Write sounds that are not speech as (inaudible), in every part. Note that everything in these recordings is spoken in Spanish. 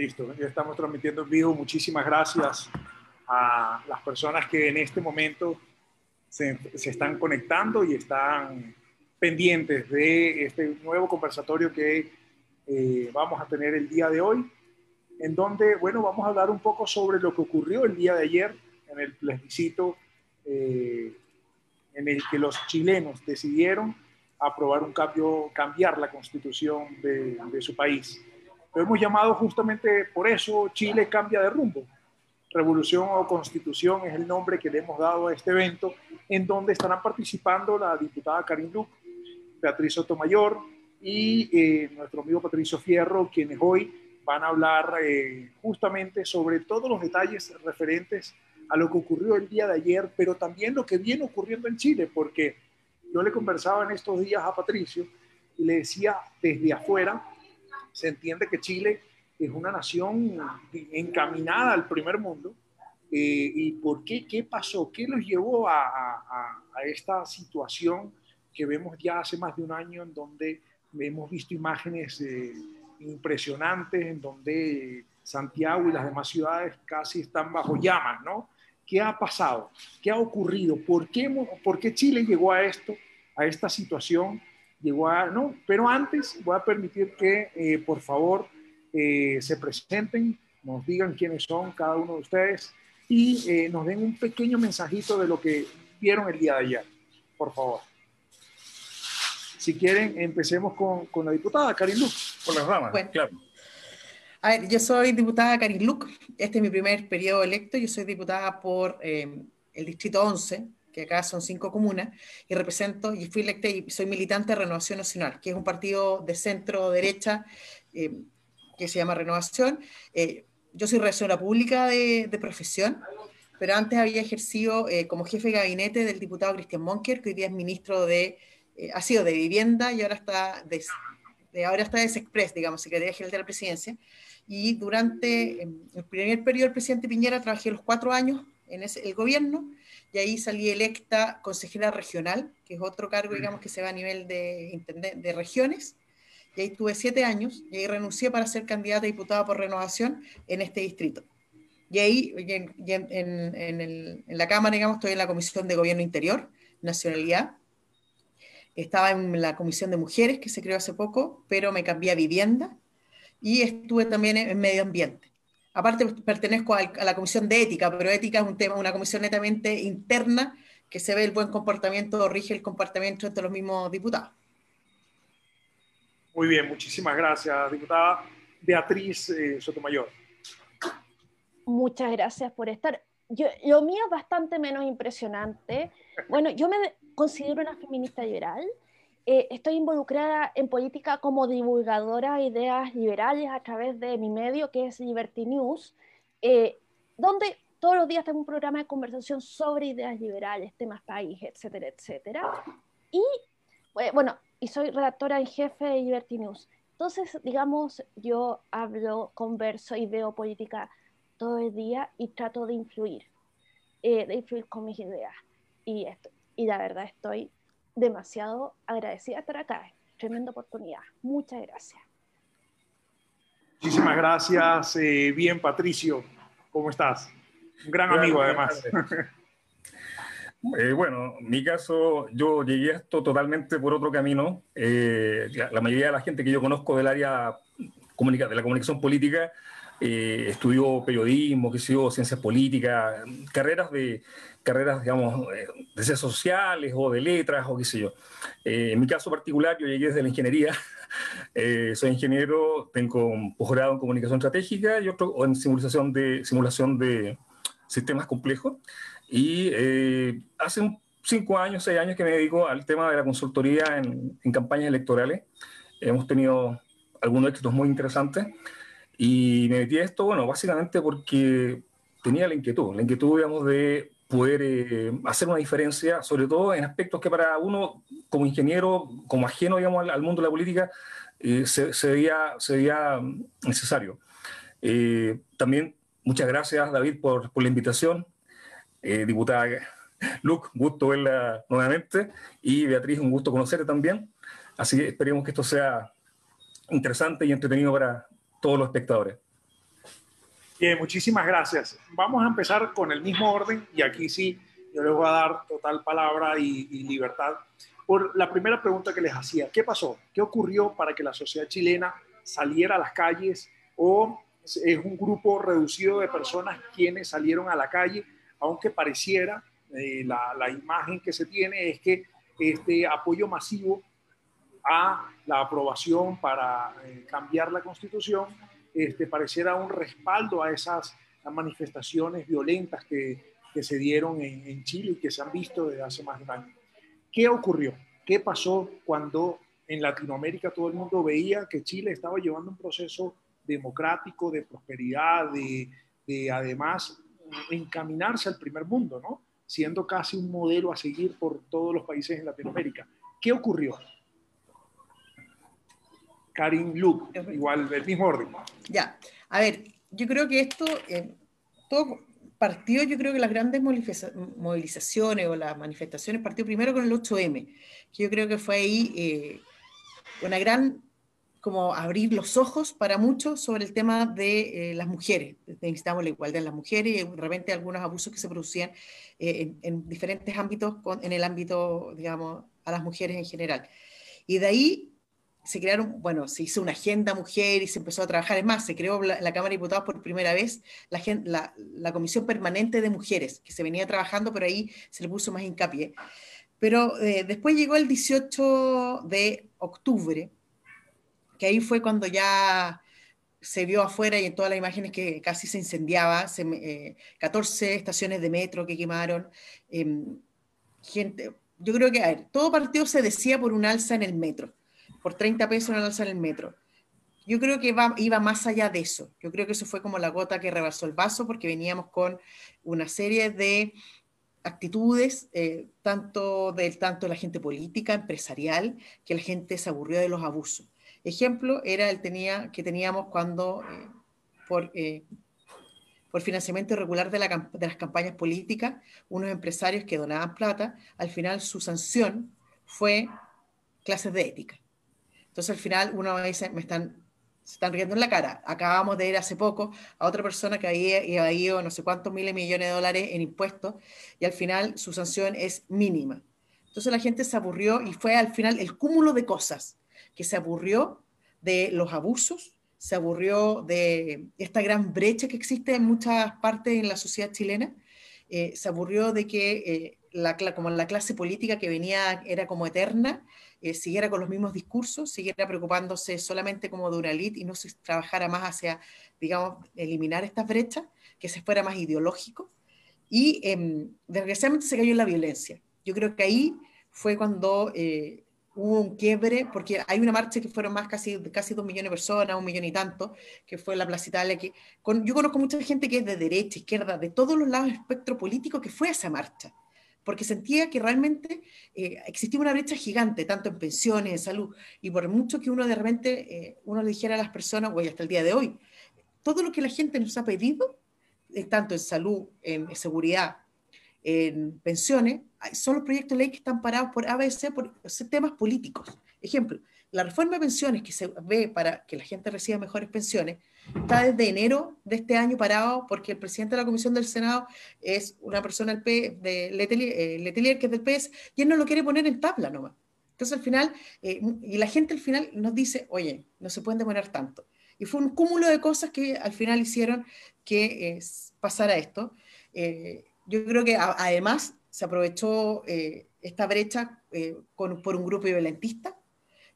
Listo, ya estamos transmitiendo en vivo. Muchísimas gracias a las personas que en este momento se, se, están conectando y están pendientes de este nuevo conversatorio que eh, vamos a tener el día de hoy, en donde, bueno, vamos a hablar un poco sobre lo que ocurrió el día de ayer en el plebiscito eh, en el que los chilenos decidieron aprobar un cambio, cambiar la constitución de, de su país. Lo hemos llamado justamente por eso Chile cambia de rumbo. Revolución o Constitución es el nombre que le hemos dado a este evento, en donde estarán participando la diputada Karin Luc, Beatriz Sotomayor y eh, nuestro amigo Patricio Fierro, quienes hoy van a hablar eh, justamente sobre todos los detalles referentes a lo que ocurrió el día de ayer, pero también lo que viene ocurriendo en Chile, porque yo le conversaba en estos días a Patricio y le decía desde afuera, se entiende que Chile es una nación encaminada al primer mundo. Eh, ¿Y por qué? ¿Qué pasó? ¿Qué nos llevó a, esta situación que vemos ya hace más de un año en donde hemos visto imágenes eh, impresionantes, en donde Santiago y las demás ciudades casi están bajo llamas, ¿no? ¿Qué ha pasado? ¿Qué ha ocurrido? ¿Por qué, por qué Chile llegó a esto, a esta situación? Llegó a, no, pero antes voy a permitir que, eh, por favor, eh, se presenten, nos digan quiénes son cada uno de ustedes y eh, nos den un pequeño mensajito de lo que vieron el día de ayer, por favor. Si quieren, empecemos con, con la diputada Karin Luc. Por las ramas, bueno. claro. A ver, yo soy diputada Karin Luc, este es mi primer periodo electo, yo soy diputada por eh, el Distrito 11, que acá son cinco comunas, y represento, y fui electa y soy militante de Renovación Nacional, que es un partido de centro-derecha eh, que se llama Renovación. Eh, yo soy relacionadora pública de, de, profesión, pero antes había ejercido eh, como jefe de gabinete del diputado Cristian Monker, que hoy día es ministro de, eh, ha sido de vivienda y ahora está de, de ahora está de Sexpress, digamos, Secretaría General de la Presidencia. Y durante el primer periodo del presidente Piñera trabajé los cuatro años en ese, el gobierno y ahí salí electa consejera regional, que es otro cargo, digamos, que se va a nivel de, de regiones y ahí tuve siete años, y ahí renuncié para ser candidata a diputada por renovación en este distrito. Y ahí, en, en, la Cámara, digamos, estoy en la Comisión de Gobierno Interior, Nacionalidad. Estaba en la Comisión de Mujeres, que se creó hace poco, pero me cambié a vivienda. Y estuve también en, Medio Ambiente. Aparte, pertenezco a, a la Comisión de Ética, pero ética es un tema, una comisión netamente interna que se ve el buen comportamiento, rige el comportamiento entre los mismos diputados. Muy bien, muchísimas gracias, diputada Beatriz eh, Sotomayor. Muchas gracias por estar. Yo, lo mío es bastante menos impresionante. Bueno, yo me considero una feminista liberal. Eh, estoy involucrada en política como divulgadora de ideas liberales a través de mi medio, que es Liberty News, eh, donde todos los días tengo un programa de conversación sobre ideas liberales, temas país, etcétera, etcétera. Y bueno, y soy redactora en jefe de Liberty News. Entonces, digamos, yo hablo, converso y veo política todo el día y trato de influir, eh, de influir con mis ideas. Y, esto, y la verdad estoy demasiado agradecida de estar acá. Tremenda oportunidad. Muchas gracias. Muchísimas gracias. Eh, bien, Patricio, ¿cómo estás? Un gran amigo, además. (laughs) Eh, bueno, en mi caso, yo llegué a esto totalmente por otro camino. Eh, la, la, mayoría de la gente que yo conozco del área comunica, de la comunicación política eh, estudió periodismo, sé yo, ciencias políticas, carreras de, carreras, digamos, eh, de ciencias sociales o de letras o qué sé yo. Eh, en mi caso particular, yo llegué desde la ingeniería. (laughs) soy ingeniero, tengo un posgrado en comunicación estratégica y otro en simulación de, simulación de sistemas complejos. Y eh, hace cinco años, seis años que me dedico al tema de la consultoría en, en, campañas electorales. Hemos tenido algunos éxitos muy interesantes. Y me metí a esto, bueno, básicamente porque tenía la inquietud, la inquietud, digamos, de poder eh, hacer una diferencia, sobre todo en aspectos que para uno, como ingeniero, como ajeno, digamos, al, al mundo de la política, eh, se, se, veía, se veía necesario. Eh, también muchas gracias, David, por, por la invitación eh, diputada (laughs) Luc, gusto verla nuevamente, y Beatriz, un gusto conocerte también. Así que esperemos que esto sea interesante y entretenido para todos los espectadores. Bien, muchísimas gracias. Vamos a empezar con el mismo orden y aquí sí, yo les voy a dar total palabra y, libertad. Por la primera pregunta que les hacía, ¿qué pasó? ¿Qué ocurrió para que la sociedad chilena saliera a las calles o es un grupo reducido de personas quienes salieron a la calle, aunque pareciera, eh, la, imagen que se tiene es que este apoyo masivo a la aprobación para eh, cambiar la constitución este, pareciera un respaldo a esas manifestaciones violentas que, que se dieron en, en Chile y que se han visto desde hace más de un año. ¿Qué ocurrió? ¿Qué pasó cuando en Latinoamérica todo el mundo veía que Chile estaba llevando un proceso democrático, de prosperidad, de, de además encaminarse al primer mundo, ¿no? siendo casi un modelo a seguir por todos los países en Latinoamérica. ¿Qué ocurrió? Karin Luke, igual del mismo orden. Ya, a ver, yo creo que esto, eh, todo partió, yo creo que las grandes movilizaciones o las manifestaciones partió primero con el 8M, que yo creo que fue ahí eh, una gran como abrir los ojos para muchos sobre el tema de eh, las mujeres. Necesitamos la igualdad de las mujeres y de repente algunos abusos que se producían eh, en, en, diferentes ámbitos, con, en el ámbito, digamos, a las mujeres en general. Y de ahí se crearon, bueno, se hizo una agenda mujer y se empezó a trabajar. Es más, se creó la, Cámara de Diputados por primera vez la, la, Comisión Permanente de Mujeres, que se venía trabajando, pero ahí se le puso más hincapié. Pero eh, después llegó el 18 de octubre, que ahí fue cuando ya se vio afuera y en todas las imágenes que casi se incendiaba, se, eh, 14 estaciones de metro que quemaron, eh, gente, yo creo que, a ver, todo partido se decía por un alza en el metro, por 30 pesos una alza el metro. Yo creo que iba más allá de eso. Yo creo que eso fue como la gota que rebasó el vaso porque veníamos con una serie de actitudes, eh, tanto de tanto la gente política, empresarial, que la gente se aburrió de los abusos. Ejemplo era el tenía, que teníamos cuando, eh, por, eh, por financiamiento irregular de, la, de, las campañas políticas, unos empresarios que donaban plata, al final su sanción fue clases de ética. Entonces al final uno dice, me están, se están riendo en la cara. Acabamos de ir hace poco a otra persona que había, había ido no sé cuántos miles millones de dólares en impuestos y al final su sanción es mínima. Entonces la gente se aburrió y fue al final el cúmulo de cosas que se aburrió de los abusos, se aburrió de esta gran brecha que existe en muchas partes en la sociedad chilena, eh, se aburrió de que eh, la, como la clase política que venía era como eterna, eh, siguiera con los mismos discursos, siguiera preocupándose solamente como de una elite y no se trabajara más hacia, digamos, eliminar estas brechas, que se fuera más ideológico. Y eh, desgraciadamente se cayó en la violencia. Yo creo que ahí fue cuando eh, hubo un quiebre, porque hay una marcha que fueron más casi, casi dos millones de personas, un millón y tanto, que fue la Plaza Italia. Que, con, yo conozco mucha gente que es de derecha, izquierda, de todos los lados del espectro político que fue a esa marcha, porque sentía que realmente eh, existía una brecha gigante, tanto en pensiones, en salud, y por mucho que uno de repente, eh, uno le dijera a las personas, o hasta el día de hoy, todo lo que la gente nos ha pedido, eh, tanto en salud, en seguridad, en pensiones, son los proyectos de ley que están parados por ABC por temas políticos. Ejemplo, la reforma de pensiones que se ve para que la gente reciba mejores pensiones está desde enero de este año parado porque el presidente de la Comisión del Senado es una persona del P, de Letelier, eh, Letelier, que es del PS, y él no lo quiere poner en tabla nomás. Entonces al final, eh, y la gente al final nos dice, oye, no se pueden demorar tanto. Y fue un cúmulo de cosas que al final hicieron que eh, pasara esto. Eh, yo creo que además se aprovechó esta brecha por un grupo violentista.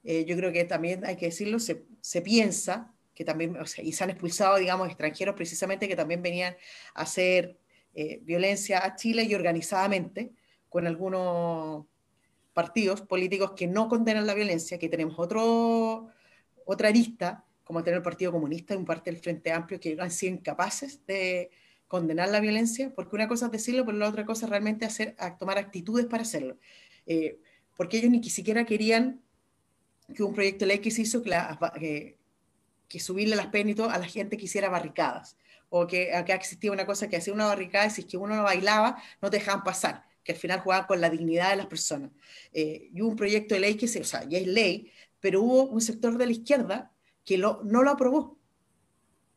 Eh, yo creo que también hay que decirlo, se, se piensa que también, o sea, y se han expulsado, digamos, extranjeros precisamente que también venían a hacer violencia a Chile y organizadamente con algunos partidos políticos que no condenan la violencia, que tenemos otro, otra arista, como tener el Partido Comunista y un parte del Frente Amplio, que han sido incapaces de, condenar la violencia, porque una cosa es decirlo, pero la otra cosa es realmente hacer, tomar actitudes para hacerlo. Eh, porque ellos ni siquiera querían que un proyecto de ley que se hizo que, la, que, subirle las penas a la gente que hiciera barricadas, o que acá existía una cosa que hacía una barricada y si es que uno no bailaba, no te dejaban pasar, que al final jugaban con la dignidad de las personas. Eh, y un proyecto de ley que se, o sea, ya es ley, pero hubo un sector de la izquierda que lo, no lo aprobó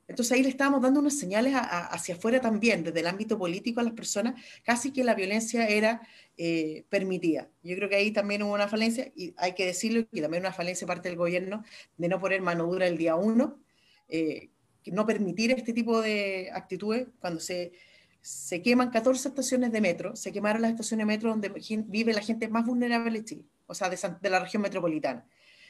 Entonces ahí le estábamos dando unas señales hacia afuera también, desde el ámbito político a las personas, casi que la violencia era eh, permitida. Yo creo que ahí también hubo una falencia, y hay que decirlo, y también una falencia parte del gobierno de no poner mano dura el día uno, eh, no permitir este tipo de actitudes cuando se, se queman 14 estaciones de metro, se quemaron las estaciones de metro donde vive la gente más vulnerable de Chile, o sea, de, de la región metropolitana,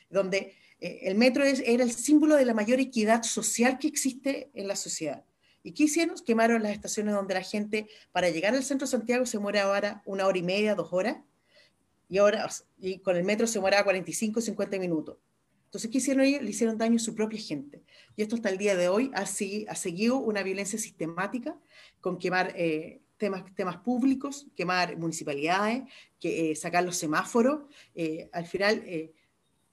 donde eh, el metro era el símbolo de la mayor equidad social que existe en la sociedad. ¿Y qué hicieron? Quemaron las estaciones donde la gente, para llegar al centro de Santiago, se muere ahora una hora y media, dos horas, y, ahora, y con el metro se muere a 45, 50 minutos. Entonces, ¿qué hicieron ellos? Le hicieron daño a su propia gente. Y esto hasta el día de hoy ha, ha seguido una violencia sistemática con quemar eh, temas, temas públicos, quemar municipalidades, que, eh, sacar los semáforos. al final,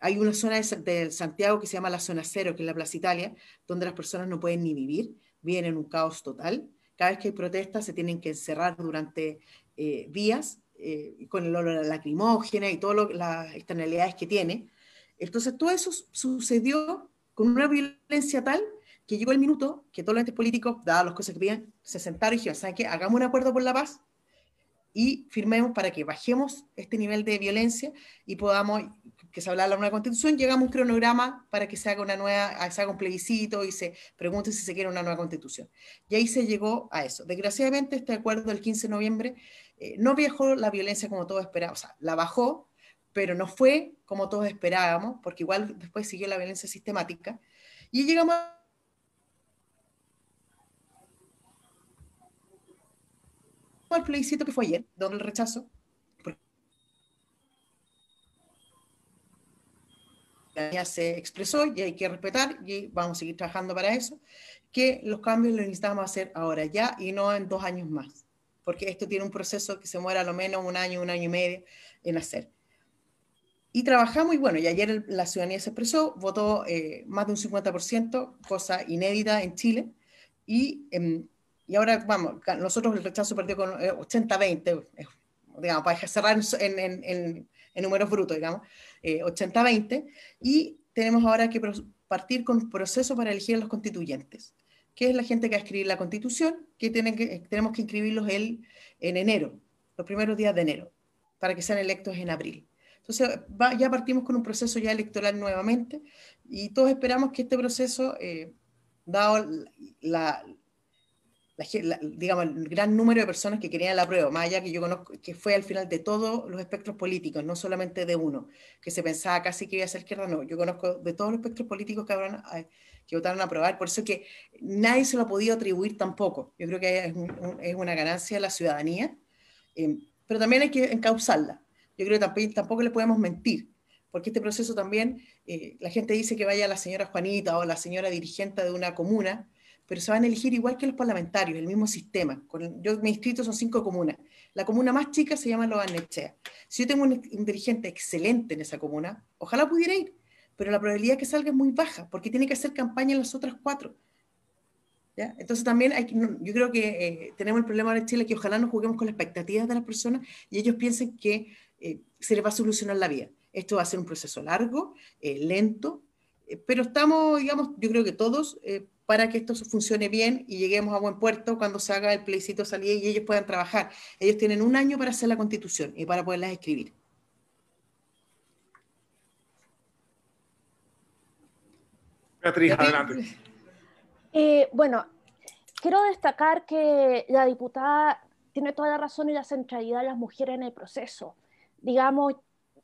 hay una zona de, Santiago que se llama la zona cero, que es la Plaza Italia, donde las personas no pueden ni vivir, viven en un caos total. Cada vez que hay protestas se tienen que encerrar durante eh, días eh, con el olor a lacrimógena y todas las externalidades que tiene. Entonces todo eso sucedió con una violencia tal que llegó el minuto que todos los entes políticos, dadas las cosas que pedían, se sentaron y dijeron, ¿saben qué? Hagamos un acuerdo por la paz y firmemos para que bajemos este nivel de violencia y podamos que se habla de la nueva constitución, llegamos a un cronograma para que se haga una nueva, se haga un plebiscito y se pregunte si se quiere una nueva constitución. Y ahí se llegó a eso. Desgraciadamente, este acuerdo del 15 de noviembre eh, no viajó la violencia como todos esperábamos, o sea, la bajó, pero no fue como todos esperábamos, porque igual después siguió la violencia sistemática. Y llegamos al plebiscito que fue ayer, donde el rechazo, se expresó y hay que respetar y vamos a seguir trabajando para eso, que los cambios los necesitamos hacer ahora ya y no en dos años más, porque esto tiene un proceso que se muera a lo menos un año, un año y medio en hacer. Y trabajamos y bueno, y ayer la ciudadanía se expresó, votó eh, más de un 50%, cosa inédita en Chile, y, em, y ahora vamos, nosotros el rechazo perdió con 80-20, eh, digamos, para cerrar en, en, en, en números brutos, digamos, 80-20, eh, y tenemos ahora que partir con un proceso para elegir a los constituyentes, que es la gente que va a escribir la constitución, que, que tenemos que inscribirlos el, en enero, los primeros días de enero, para que sean electos en abril. Entonces, ya partimos con un proceso ya electoral nuevamente y todos esperamos que este proceso, eh, dado la, digamos, el gran número de personas que querían la prueba, más allá que yo conozco, que fue al final de todos los espectros políticos, no solamente de uno, que se pensaba casi que iba a ser izquierda, no, yo conozco de todos los espectros políticos que, habrán, eh, que votaron a aprobar, por eso que nadie se lo ha podido atribuir tampoco. Yo creo que es, es una ganancia de la ciudadanía, eh, pero también hay que encauzarla. Yo creo que tampoco, tampoco le podemos mentir, porque este proceso también, eh, la gente dice que vaya la señora Juanita o la señora dirigente de una comuna, pero se van a elegir igual que los parlamentarios, el mismo sistema. yo me inscrito son cinco comunas. La comuna más chica se llama Loanechea. Si yo tengo un, dirigente excelente en esa comuna, ojalá pudiera ir, pero la probabilidad que salga es muy baja, porque tiene que hacer campaña en las otras cuatro. ¿Ya? Entonces también yo creo que eh, tenemos el problema en Chile que ojalá no juguemos con las expectativas de las personas y ellos piensen que eh, se les va a solucionar la vida. Esto va a ser un proceso largo, eh, lento, pero estamos, digamos, yo creo que todos para que esto funcione bien y lleguemos a buen puerto cuando se haga el plebiscito salida y ellos puedan trabajar. Ellos tienen un año para hacer la constitución y para poderlas escribir. Beatriz, adelante. Eh, bueno, quiero destacar que la diputada tiene toda la razón y la centralidad de las mujeres en el proceso. Digamos,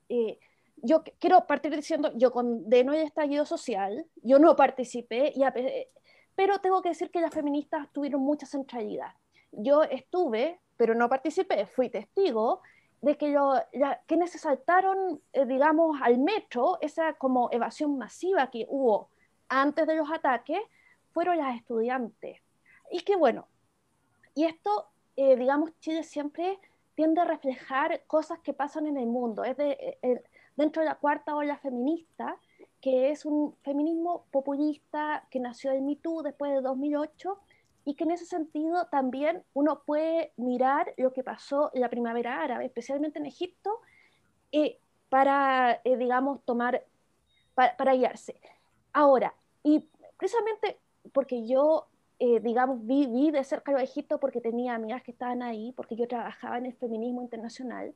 eh, yo quiero partir diciendo, yo condeno el estallido social, yo no participé, y pero tengo que decir que las feministas tuvieron mucha centralidad. Yo estuve, pero no participé, fui testigo de que quienes se saltaron, eh, digamos, al metro, esa como evasión masiva que hubo antes de los ataques, fueron las estudiantes. Y que bueno, y esto, eh, digamos, Chile siempre tiende a reflejar cosas que pasan en el mundo. Es de, eh, dentro de la cuarta ola feminista, que es un feminismo populista que nació del Me después de 2008 y que en ese sentido también uno puede mirar lo que pasó en la primavera árabe, especialmente en Egipto, eh, para, eh, digamos, tomar, para, guiarse. Ahora, y precisamente porque yo, eh, digamos, viví de cerca de Egipto porque tenía amigas que estaban ahí, porque yo trabajaba en el feminismo internacional.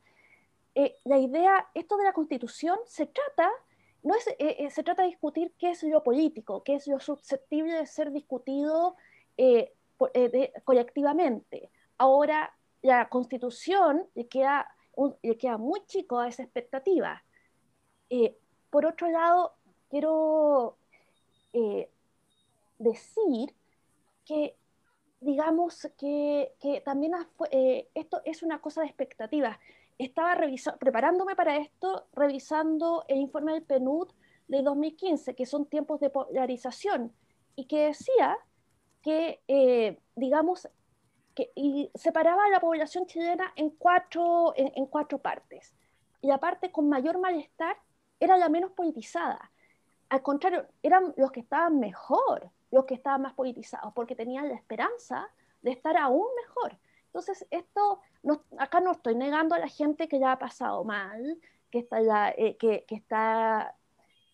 Eh, la idea, esto de la constitución se trata, no es, eh, se trata de discutir qué es lo político, qué es lo susceptible de ser discutido colectivamente. Ahora, la constitución le queda, le queda muy chico a esa expectativa. por otro lado, quiero decir que, digamos, que, también eh, esto es una cosa de expectativas. Estaba preparándome para esto, revisando el informe del PNUD de 2015, que son tiempos de polarización, y que decía que, eh, digamos, que separaba a la población chilena en cuatro, en cuatro partes. Y la parte con mayor malestar era la menos politizada. Al contrario, eran los que estaban mejor, los que estaban más politizados, porque tenían la esperanza de estar aún mejor. Entonces, esto, acá no estoy negando a la gente que ya ha pasado mal, que está, ya, eh, que, que, está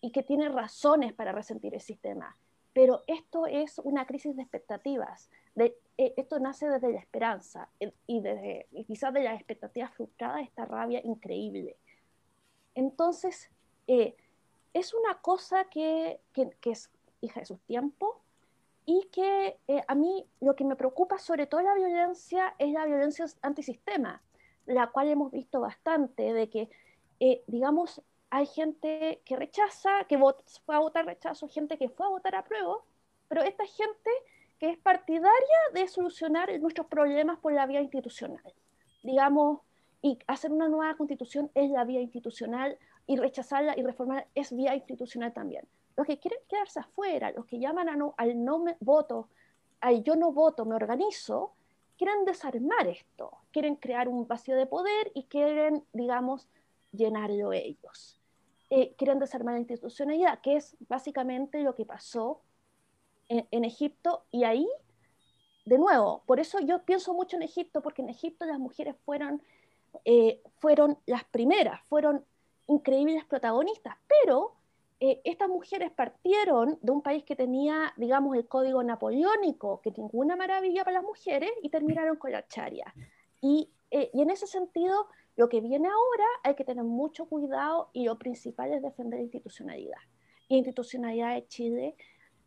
y que tiene razones para resentir el sistema, pero esto es una crisis de expectativas. De, eh, esto nace desde la esperanza y, desde, y quizás de las expectativas frustradas, esta rabia increíble. Entonces, eh, es una cosa que, que, que, es hija de sus tiempos, y que eh, a mí lo que me preocupa sobre todo la violencia es la violencia antisistema, la cual hemos visto bastante, de que, eh, digamos, hay gente que rechaza, que fue a votar rechazo, gente que fue a votar apruebo, pero esta gente que es partidaria de solucionar nuestros problemas por la vía institucional. Digamos, y hacer una nueva constitución es la vía institucional y rechazarla y reformar es vía institucional también los que quieren quedarse afuera, los que llaman al no me voto, al yo no voto, me organizo, quieren desarmar esto, quieren crear un vacío de poder y quieren, digamos, llenarlo ellos. Eh, quieren desarmar la institucionalidad, que es básicamente lo que pasó en, Egipto y ahí, de nuevo, por eso yo pienso mucho en Egipto, porque en Egipto las mujeres fueron, eh, fueron las primeras, fueron increíbles protagonistas, pero eh, estas mujeres partieron de un país que tenía, digamos, el código napoleónico, que ninguna maravilla para las mujeres, y terminaron con la charia. Y, eh, y en ese sentido, lo que viene ahora hay que tener mucho cuidado y lo principal es defender la institucionalidad. Y la institucionalidad de Chile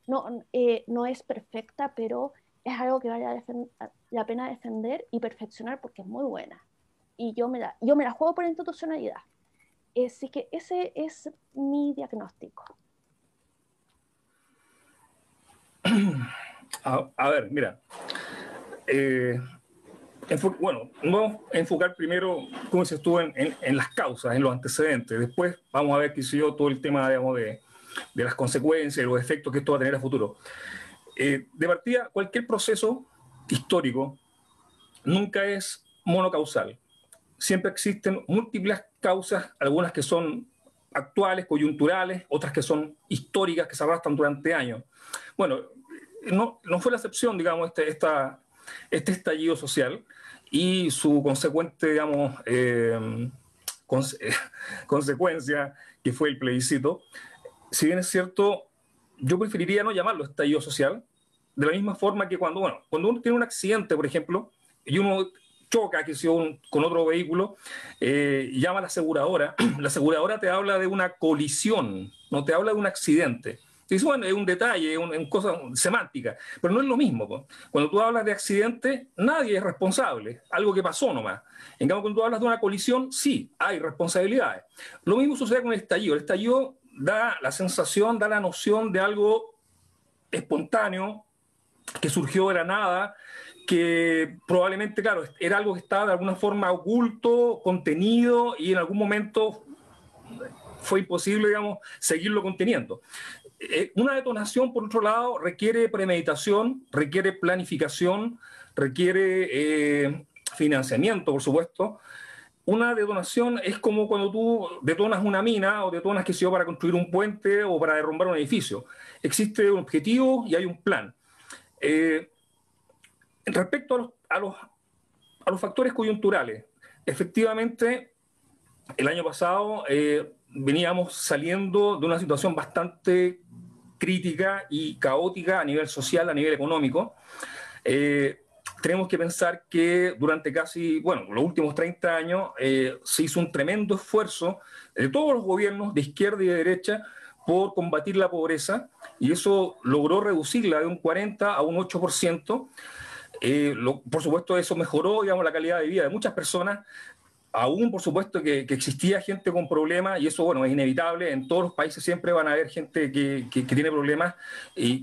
no, eh, no es perfecta, pero es algo que vale la pena defender y perfeccionar porque es muy buena. Y yo me la, yo me la juego por la institucionalidad. Así que ese es mi diagnóstico. (clears throat) A, ver, mira. Eh, bueno, vamos a enfocar primero, como se estuvo, en, las causas, en los antecedentes. Después vamos a ver, qué sé yo, todo el tema, de, de las consecuencias los efectos que esto va a tener a futuro. Eh, de partida, cualquier proceso histórico nunca es monocausal siempre existen múltiples causas, algunas que son actuales, coyunturales, otras que son históricas, que se arrastran durante años. Bueno, no, no fue la excepción, digamos, este, esta, este estallido social y su consecuente, digamos, eh, (laughs) consecuencia, que fue el plebiscito. Si bien es cierto, yo preferiría no llamarlo estallido social, de la misma forma que cuando, bueno, cuando uno tiene un accidente, por ejemplo, y uno choca que un, con otro vehículo, eh, llama a la aseguradora. (clears throat) La aseguradora te habla de una colisión, no te habla de un accidente. Dice, bueno, es un detalle, es una, cosa semántica, pero no es lo mismo. Cuando tú hablas de accidente, nadie es responsable, algo que pasó nomás. En cambio, cuando tú hablas de una colisión, sí, hay responsabilidades. Lo mismo sucede con el estallido. El estallido da la sensación, da la noción de algo espontáneo, que surgió de la nada, que probablemente, claro, era algo que estaba de alguna forma oculto, contenido, y en algún momento fue imposible, digamos, seguirlo conteniendo. Eh, una detonación, por otro lado, requiere premeditación, requiere planificación, requiere eh, financiamiento, por supuesto. Una detonación es como cuando tú detonas una mina o detonas, qué sé yo, para construir un puente o para derrumbar un edificio. Existe un objetivo y hay un plan. Eh, Respecto a los, a los, factores coyunturales, efectivamente, el año pasado eh, veníamos saliendo de una situación bastante crítica y caótica a nivel social, a nivel económico. Eh, tenemos que pensar que durante casi, bueno, los últimos 30 años eh, se hizo un tremendo esfuerzo de todos los gobiernos de izquierda y de derecha por combatir la pobreza y eso logró reducirla de un 40 a un 8%. Eh, por supuesto, eso mejoró digamos, la calidad de vida de muchas personas. Aún, por supuesto, que, existía gente con problemas y eso, bueno, es inevitable. En todos los países siempre van a haber gente que, que tiene problemas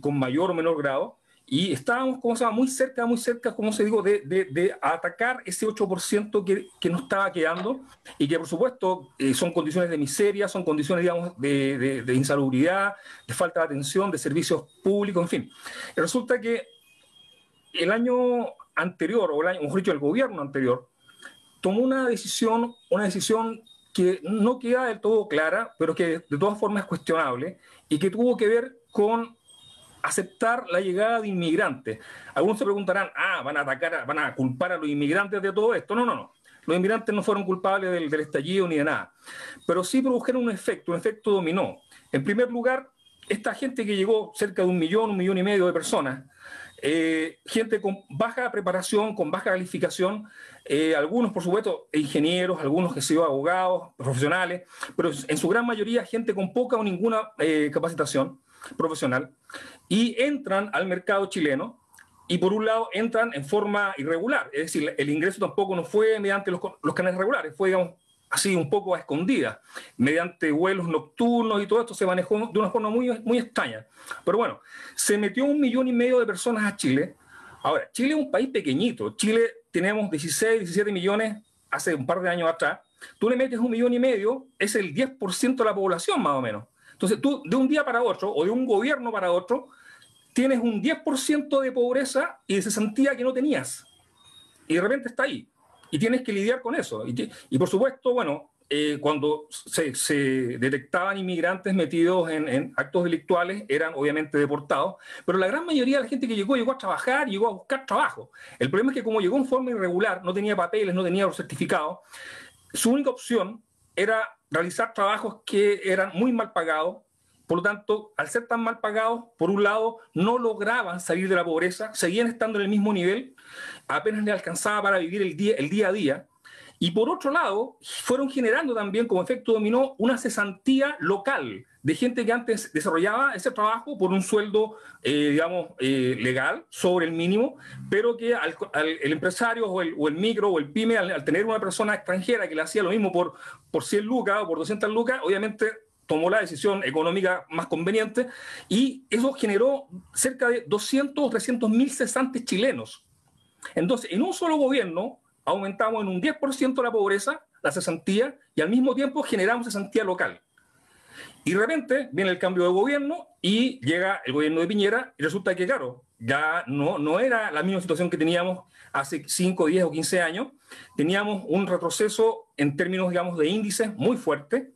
con mayor o menor grado y estábamos, como se llama, muy cerca, muy cerca, como se digo, de, de, atacar ese 8% que, que, nos estaba quedando y que, por supuesto, eh, son condiciones de miseria, son condiciones, digamos, de, de, insalubridad, de falta de atención, de servicios públicos, en fin. resulta que el año anterior, o el año, mejor dicho, el gobierno anterior, tomó una decisión, una decisión que no queda del todo clara, pero que de todas formas es cuestionable y que tuvo que ver con aceptar la llegada de inmigrantes. Algunos se preguntarán, ah, van a atacar, van a culpar a los inmigrantes de todo esto. No, no, no. Los inmigrantes no fueron culpables del, estallido ni de nada, pero sí produjeron un efecto, un efecto dominó. En primer lugar, esta gente que llegó, cerca de un millón, un millón y medio de personas, eh, gente con baja preparación, con baja calificación, eh, algunos, por supuesto, ingenieros, algunos que sido abogados, profesionales, pero en su gran mayoría gente con poca o ninguna eh, capacitación profesional y entran al mercado chileno y por un lado entran en forma irregular, es decir, el ingreso tampoco no fue mediante los, los canales regulares, fue, digamos, así un poco a escondidas, mediante vuelos nocturnos y todo esto se manejó de una forma muy, muy extraña. Pero bueno, se metió un millón y medio de personas a Chile. Ahora, Chile es un país pequeñito. Chile tenemos 16, 17 millones hace un par de años atrás. Tú le metes un millón y medio, es el 10% de la población más o menos. Entonces tú de un día para otro o de un gobierno para otro tienes un 10% de pobreza y de cesantía que no tenías. Y de repente está ahí. Y tienes que lidiar con eso. Y, por supuesto, bueno, eh, cuando se, detectaban inmigrantes metidos en, actos delictuales, eran obviamente deportados, pero la gran mayoría de la gente que llegó, llegó a trabajar, llegó a buscar trabajo. El problema es que como llegó en forma irregular, no tenía papeles, no tenía los certificados, su única opción era realizar trabajos que eran muy mal pagados. Por lo tanto, al ser tan mal pagados, por un lado, no lograban salir de la pobreza, seguían estando en el mismo nivel, apenas les alcanzaba para vivir el día, el día a día. Y por otro lado, fueron generando también como efecto dominó una cesantía local de gente que antes desarrollaba ese trabajo por un sueldo, eh, digamos, eh, legal, sobre el mínimo, pero que el empresario o el, o el, micro o el pyme, al, tener una persona extranjera que le hacía lo mismo por, por 100 lucas o por 200 lucas, obviamente tomó la decisión económica más conveniente y eso generó cerca de 200 o 300 mil cesantes chilenos. Entonces, en un solo gobierno aumentamos en un 10% la pobreza, la cesantía, y al mismo tiempo generamos cesantía local. Y de repente viene el cambio de gobierno y llega el gobierno de Piñera y resulta que, claro, ya no, no era la misma situación que teníamos hace 5, 10 o 15 años. Teníamos un retroceso en términos, digamos, de índices muy fuerte.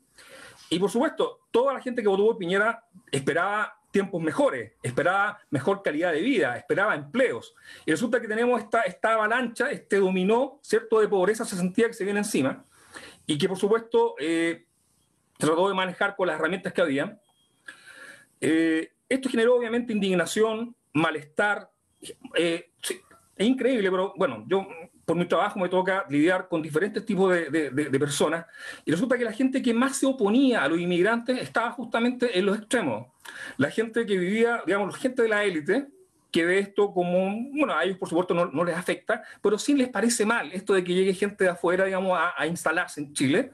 Y por supuesto, toda la gente que votó por Piñera esperaba tiempos mejores, esperaba mejor calidad de vida, esperaba empleos. Y resulta que tenemos esta, esta avalancha, este dominó, ¿cierto?, de pobreza, se sentía que se viene encima. Y que por supuesto eh, trató de manejar con las herramientas que había. Eh, esto generó obviamente indignación, malestar. Eh, es increíble, pero bueno, yo por mi trabajo me toca lidiar con diferentes tipos de, de, personas y resulta que la gente que más se oponía a los inmigrantes estaba justamente en los extremos. La gente que vivía, digamos, la gente de la élite, que ve esto como, bueno, a ellos por supuesto no, les afecta, pero sí les parece mal esto de que llegue gente de afuera, digamos, a, instalarse en Chile,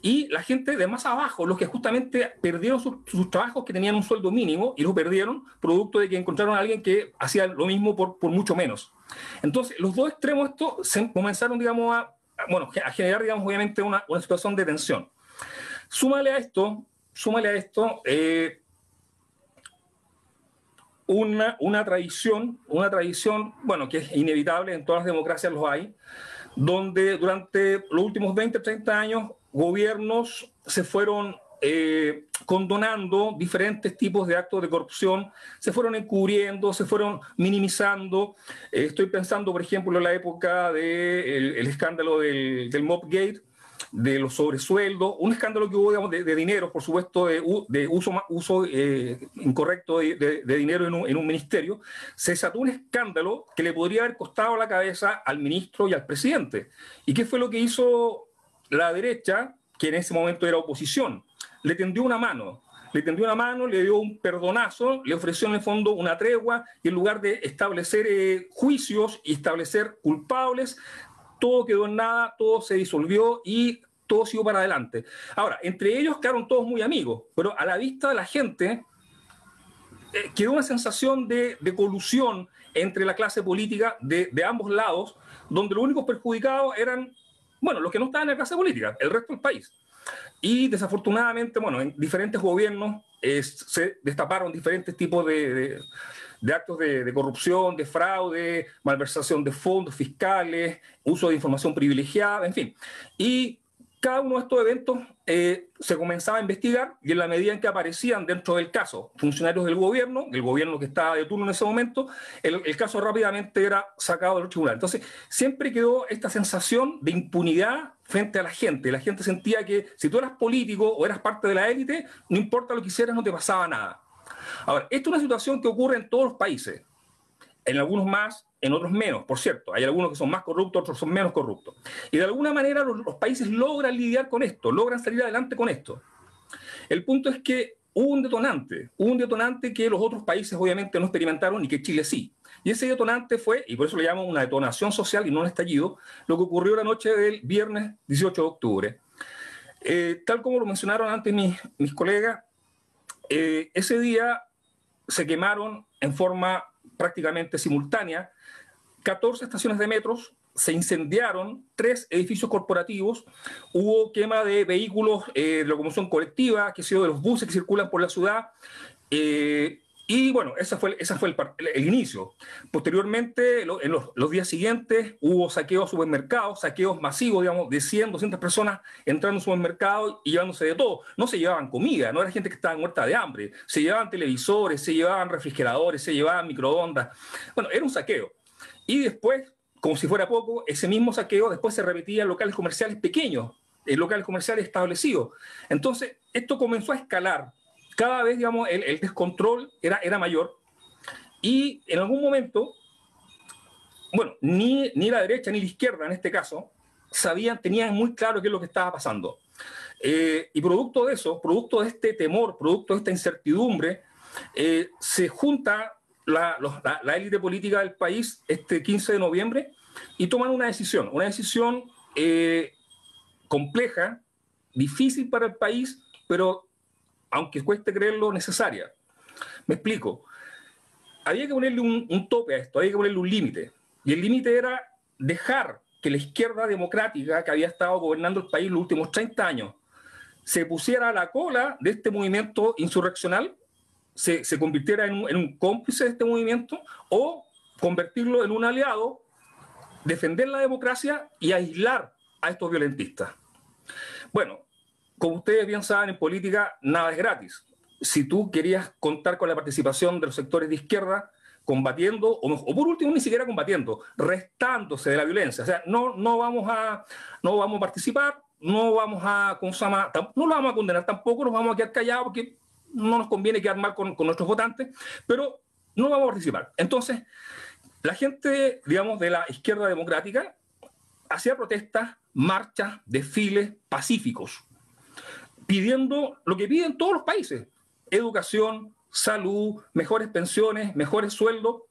y la gente de más abajo, los que justamente perdieron sus, trabajos que tenían un sueldo mínimo y lo perdieron producto de que encontraron a alguien que hacía lo mismo por, por mucho menos. Entonces, los dos extremos esto se comenzaron, digamos, a, bueno, a generar, digamos, obviamente una, una situación de tensión. Súmale a esto, súmale a esto, eh, una, una tradición, una tradición, bueno, que es inevitable, en todas las democracias lo hay, donde durante los últimos 20, 30 años gobiernos se fueron eh, condonando diferentes tipos de actos de corrupción, se fueron encubriendo, se fueron minimizando. Eh, estoy pensando, por ejemplo, en la época del el escándalo del, del Mobgate, de los sobresueldos, un escándalo que hubo de, dinero, por supuesto, de, uso, eh, incorrecto de, dinero en un, en un, ministerio, se desató un escándalo que le podría haber costado la cabeza al ministro y al presidente. ¿Y qué fue lo que hizo la derecha, que en ese momento era oposición? Le tendió una mano le tendió una mano, le dio un perdonazo, le ofreció en el fondo una tregua y en lugar de establecer eh, juicios y establecer culpables, todo quedó en nada, todo se disolvió y todo siguió para adelante. Ahora, entre ellos quedaron todos muy amigos, pero a la vista de la gente eh, quedó una sensación de, colusión entre la clase política de, de ambos lados, donde los únicos perjudicados eran, bueno, los que no estaban en la clase política, el resto del país. Y desafortunadamente, bueno, en diferentes gobiernos se destaparon diferentes tipos de, actos de, corrupción, de fraude, malversación de fondos fiscales, uso de información privilegiada, en fin. Y cada uno de estos eventos eh, se comenzaba a investigar y en la medida en que aparecían dentro del caso funcionarios del gobierno, el gobierno que estaba de turno en ese momento, el, caso rápidamente era sacado del tribunal. Entonces, siempre quedó esta sensación de impunidad frente a la gente. La gente sentía que si tú eras político o eras parte de la élite, no importa lo que hicieras, no te pasaba nada. Ahora, esta es una situación que ocurre en todos los países, en algunos más, en otros menos, por cierto. Hay algunos que son más corruptos, otros son menos corruptos. Y de alguna manera los, países logran lidiar con esto, logran salir adelante con esto. El punto es que un detonante, un detonante que los otros países obviamente no experimentaron y que Chile sí. Y ese detonante fue, y por eso le llamamos una detonación social y no un estallido, lo que ocurrió la noche del viernes 18 de octubre. Eh, tal como lo mencionaron antes mis, mis colegas, eh, ese día se quemaron en forma prácticamente simultánea 14 estaciones de metros, se incendiaron tres edificios corporativos, hubo quema de vehículos eh, locomoción colectiva, que ha sido de los buses que circulan por la ciudad, eh, y bueno, ese fue, ese fue el, inicio. Posteriormente, en los, días siguientes, hubo saqueos a supermercados, saqueos masivos, digamos, de 100, 200 personas entrando en supermercados y llevándose de todo. No se llevaban comida, no era gente que estaba muerta de hambre. Se llevaban televisores, se llevaban refrigeradores, se llevaban microondas. Bueno, era un saqueo. Y después, como si fuera poco, ese mismo saqueo después se repetía en locales comerciales pequeños, en locales comerciales establecidos. Entonces, esto comenzó a escalar. Cada vez, digamos, el, descontrol era, era mayor. Y en algún momento, bueno, ni, ni la derecha ni la izquierda en este caso sabían, tenían muy claro qué es lo que estaba pasando. Eh, y producto de eso, producto de este temor, producto de esta incertidumbre, eh, se junta la, élite política del país este 15 de noviembre y toman una decisión, una decisión eh, compleja, difícil para el país, pero aunque cueste creerlo, necesaria. Me explico. Había que ponerle un, un tope a esto, había que ponerle un límite. Y el límite era dejar que la izquierda democrática que había estado gobernando el país los últimos 30 años se pusiera a la cola de este movimiento insurreccional se, convirtiera en un, cómplice de este movimiento o convertirlo en un aliado, defender la democracia y aislar a estos violentistas. Bueno, como ustedes bien saben, en política nada es gratis. Si tú querías contar con la participación de los sectores de izquierda, combatiendo, o, por último ni siquiera combatiendo, restándose de la violencia. O sea, no, no, vamos, a, no vamos a participar, no vamos a, no lo vamos a condenar tampoco, nos vamos a quedar callados porque no nos conviene quedar mal con, nuestros votantes, pero no vamos a participar. Entonces, la gente, digamos, de la izquierda democrática hacía protestas, marchas, desfiles pacíficos, pidiendo lo que piden todos los países, educación, salud, mejores pensiones, mejores sueldos,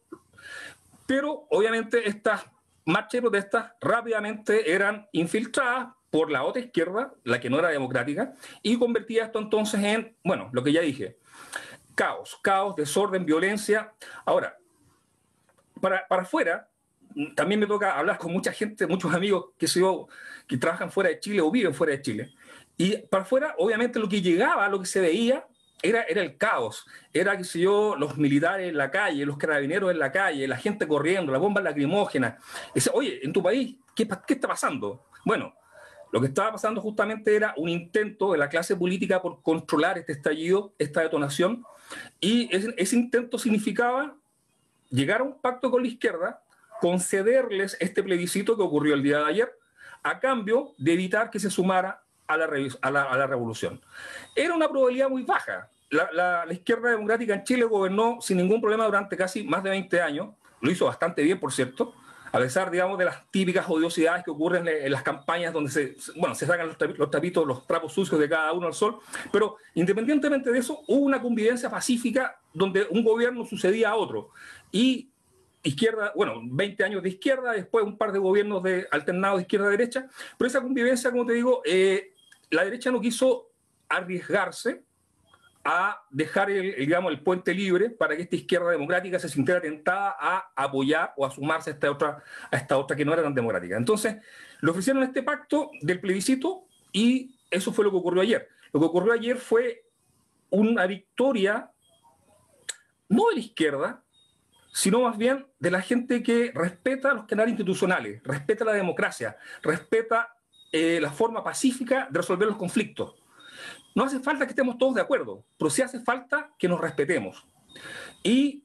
pero obviamente estas marchas y protestas rápidamente eran infiltradas por la otra izquierda, la que no era democrática, y convertía esto entonces en, bueno, lo que ya dije, caos, caos, desorden, violencia. Ahora, para, para afuera, también me toca hablar con mucha gente, muchos amigos que, que trabajan fuera de Chile o viven fuera de Chile. Y para afuera, obviamente, lo que llegaba, lo que se veía, era, era el caos. Era, qué sé yo, los militares en la calle, los carabineros en la calle, la gente corriendo, las bombas lacrimógenas. Dice, oye, en tu país, ¿qué, ¿qué está pasando? Bueno, lo que estaba pasando justamente era un intento de la clase política por controlar este estallido, esta detonación, y ese, intento significaba llegar a un pacto con la izquierda, concederles este plebiscito que ocurrió el día de ayer, a cambio de evitar que se sumara a la, a la, revolución. Era una probabilidad muy baja. La, la, izquierda democrática en Chile gobernó sin ningún problema durante casi más de 20 años, lo hizo bastante bien, por cierto, a pesar, digamos, de las típicas odiosidades que ocurren en las campañas donde se, bueno, se sacan los, trapitos, los trapos sucios de cada uno al sol, pero independientemente de eso, hubo una convivencia pacífica donde un gobierno sucedía a otro. Y izquierda, bueno, 20 años de izquierda, después un par de gobiernos de alternados de izquierda derecha, pero esa convivencia, como te digo, eh, la derecha no quiso arriesgarse a dejar el, digamos, el puente libre para que esta izquierda democrática se sintiera tentada a apoyar o a sumarse a esta otra, a esta otra que no era tan democrática. Entonces, le ofrecieron este pacto del plebiscito y eso fue lo que ocurrió ayer. Lo que ocurrió ayer fue una victoria, no de la izquierda, sino más bien de la gente que respeta los canales institucionales, respeta la democracia, respeta eh, la forma pacífica de resolver los conflictos. No hace falta que estemos todos de acuerdo, pero sí hace falta que nos respetemos. Y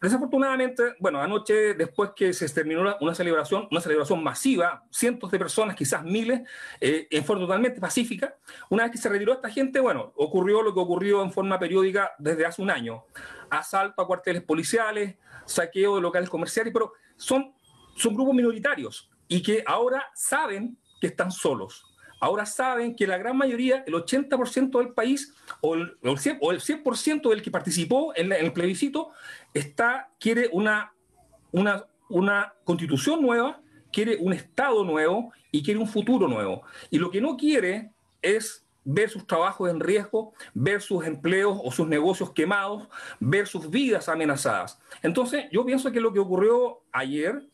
desafortunadamente, bueno, anoche, después que se terminó una celebración, una celebración masiva, cientos de personas, quizás miles, eh, en forma totalmente pacífica, una vez que se retiró esta gente, bueno, ocurrió lo que ocurrió en forma periódica desde hace un año. Asalto a cuarteles policiales, saqueo de locales comerciales, pero son, son grupos minoritarios y que ahora saben que están solos. Ahora saben que la gran mayoría, el 80% del país o el, 100%, del que participó en, el plebiscito está, quiere una, una, una constitución nueva, quiere un Estado nuevo y quiere un futuro nuevo. Y lo que no quiere es ver sus trabajos en riesgo, ver sus empleos o sus negocios quemados, ver sus vidas amenazadas. Entonces, yo pienso que lo que ocurrió ayer,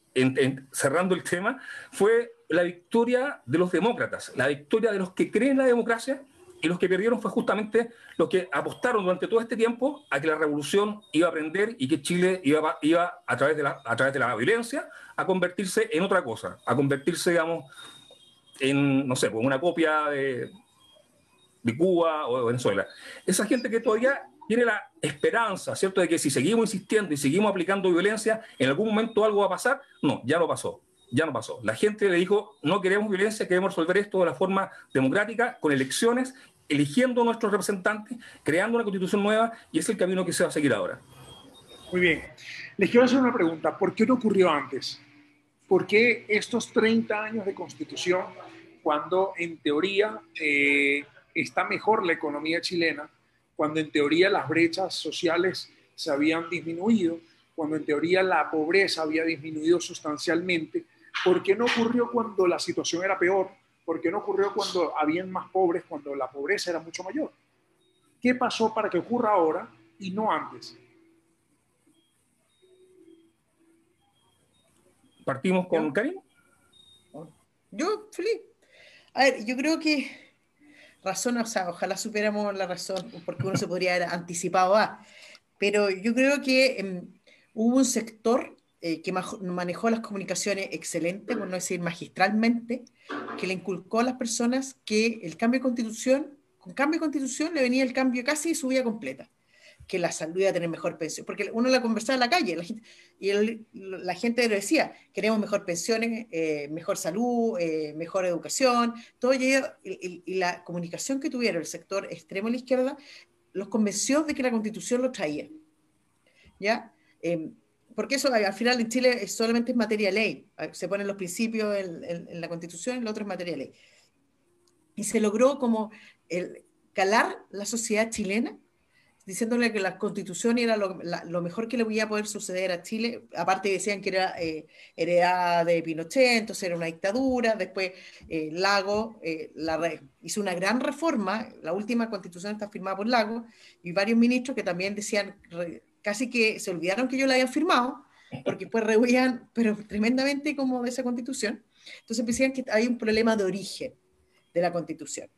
cerrando el tema, fue la victoria de los demócratas, la victoria de los que creen en la democracia y los que perdieron fue justamente los que apostaron durante todo este tiempo a que la revolución iba a aprender y que Chile iba, iba a, través de la, a través de la violencia a convertirse en otra cosa, a convertirse, digamos, en, no sé, pues una copia de, de Cuba o de Venezuela. Esa gente que todavía tiene la esperanza, ¿cierto?, de que si seguimos insistiendo y seguimos aplicando violencia, en algún momento algo va a pasar. No, ya no pasó ya no pasó. La gente le dijo, no queremos violencia, queremos resolver esto de la forma democrática, con elecciones, eligiendo a nuestros representantes, creando una constitución nueva, y es el camino que se va a seguir ahora. Muy bien. Les quiero hacer una pregunta. ¿Por qué no ocurrió antes? ¿Por qué estos 30 años de constitución, cuando en teoría eh, está mejor la economía chilena, cuando en teoría las brechas sociales se habían disminuido, cuando en teoría la pobreza había disminuido sustancialmente, ¿Por qué no ocurrió cuando la situación era peor? ¿Por qué no ocurrió cuando habían más pobres, cuando la pobreza era mucho mayor? ¿Qué pasó para que ocurra ahora y no antes? ¿Partimos con Karim? Yo, feliz. A ver, yo creo que razón, o sea, ojalá superamos la razón, porque uno se podría haber anticipado a, pero yo creo que em, hubo un sector eh, que manejó las comunicaciones excelente, por no decir magistralmente, que le inculcó a las personas que el cambio de constitución, con cambio de constitución le venía el cambio casi su vida completa, que la salud iba a tener mejor pensión, porque uno la conversaba en la calle y la gente le decía, queremos mejor pensiones, eh, mejor salud, eh, mejor educación, todo y, y, la comunicación que tuvieron el sector extremo de la izquierda los convenció de que la constitución lo traía. ¿Ya? Em, porque eso al final en Chile es solamente es materia ley. Se ponen los principios en, la constitución y lo otro es materia ley. Y se logró como el, calar la sociedad chilena diciéndole que la constitución era lo, mejor que le podía poder suceder a Chile. Aparte decían que era eh, heredada de Pinochet, entonces era una dictadura. Después eh, Lago eh, hizo una gran reforma. La última constitución está firmada por Lago y varios ministros que también decían casi que se olvidaron que yo la había firmado, porque pues rehuían, pero tremendamente como de esa constitución. Entonces decían que hay un problema de origen de la constitución.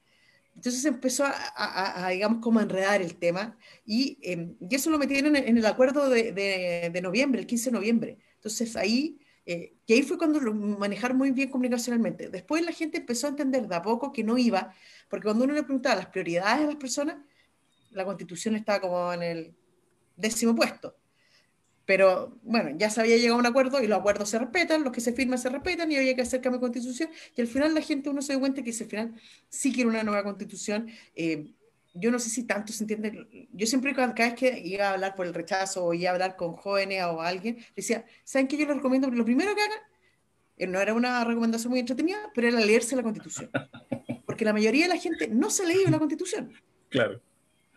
Entonces empezó a, digamos, como a enredar el tema y, em, y eso lo metieron en, el acuerdo de, de, noviembre, el 15 de noviembre. Entonces ahí, eh, ahí fue cuando lo manejaron muy bien comunicacionalmente. Después la gente empezó a entender de a poco que no iba, porque cuando uno le preguntaba las prioridades a las personas, la constitución estaba como en el décimo puesto. pero bueno, ya se había llegado a un acuerdo y los acuerdos se respetan, los que se firman se respetan y había que hacer cambio de constitución. Y al final la gente, uno se da cuenta que si al final sí quiere una nueva constitución, eh, yo no sé si tanto se entiende. Yo siempre, cada vez que iba a hablar por el rechazo o iba a hablar con jóvenes o alguien, decía, ¿saben qué yo les recomiendo? Lo primero que hagan, eh, no era una recomendación muy entretenida, pero era leerse la constitución. Porque la mayoría de la gente no se leía la constitución. (laughs) Claro.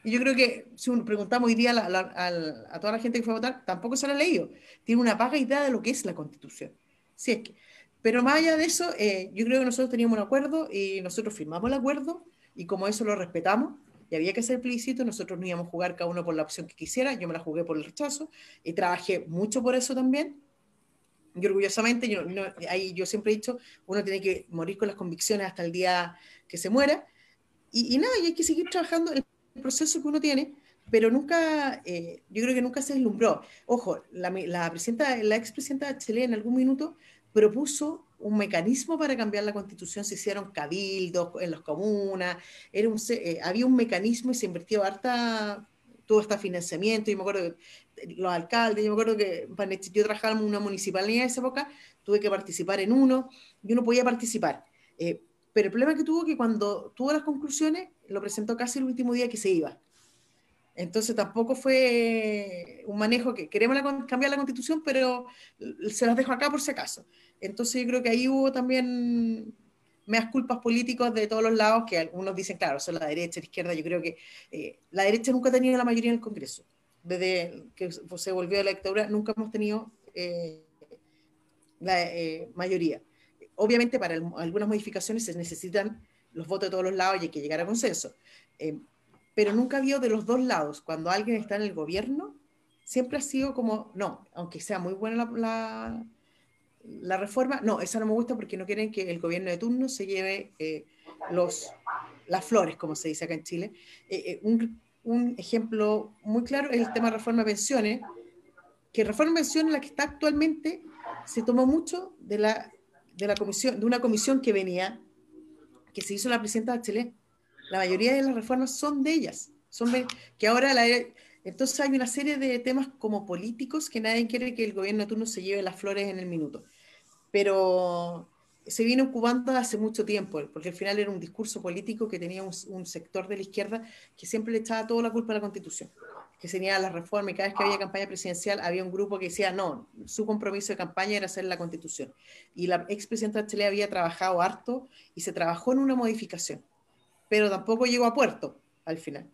Y yo creo que si preguntamos hoy día a, toda la gente que fue a votar, tampoco se la ha leído. Tiene una vaga idea de lo que es la constitución. Sí, es que, pero más allá de eso, eh, yo creo que nosotros teníamos un acuerdo y nosotros firmamos el acuerdo y como eso lo respetamos y había que hacer el plebiscito, nosotros no íbamos a jugar cada uno por la opción que quisiera, yo me la jugué por el rechazo y trabajé mucho por eso también. Y orgullosamente, yo, ahí yo siempre he dicho, uno tiene que morir con las convicciones hasta el día que se muera. Y, y nada, y hay que seguir trabajando proceso que uno tiene, pero nunca, eh, yo creo que nunca se deslumbró. Ojo, la, la, presidenta, la expresidenta de Chile en algún minuto propuso un mecanismo para cambiar la constitución, se hicieron cabildos en las comunas, eh, había un mecanismo y se invirtió harta, todo este financiamiento, y me acuerdo que los alcaldes, yo me acuerdo que yo trabajaba en una municipalidad en esa época, tuve que participar en uno, y uno podía participar. Eh, pero el problema que tuvo que cuando tuvo las conclusiones, lo presentó casi el último día que se iba. Entonces tampoco fue un manejo que queremos cambiar la constitución, pero se las dejo acá por si acaso. Entonces yo creo que ahí hubo también meas culpas políticos de todos los lados, que algunos dicen, claro, son la derecha, la izquierda. Yo creo que eh, la derecha nunca ha tenido la mayoría en el Congreso. Desde que se volvió a la dictadura, nunca hemos tenido eh, la eh, mayoría obviamente para algunas modificaciones se necesitan los votos de todos los lados y hay que llegar a consenso. Eh, pero nunca vio de los dos lados, cuando alguien está en el gobierno, siempre ha sido como, no, aunque sea muy buena la, la, reforma, no, esa no me gusta porque no quieren que el gobierno de turno se lleve eh, los, las flores, como se dice acá en Chile. Eh, un, un, ejemplo muy claro es el tema de reforma de pensiones, que reforma de pensiones, la que está actualmente, se tomó mucho de la de, la comisión, de una comisión que venía, que se hizo la presidenta Bachelet. La mayoría de las reformas son de ellas. Son que ahora la, entonces hay una serie de temas como políticos que nadie quiere que el gobierno de turno se lleve las flores en el minuto. Pero se viene ocupando hace mucho tiempo, porque al final era un discurso político que tenía un, sector de la izquierda que siempre le echaba toda la culpa a la constitución, que tenía la reforma y cada vez que había campaña presidencial había un grupo que decía, no, su compromiso de campaña era hacer la constitución. Y la expresidenta de Chile había trabajado harto y se trabajó en una modificación, pero tampoco llegó a puerto al final.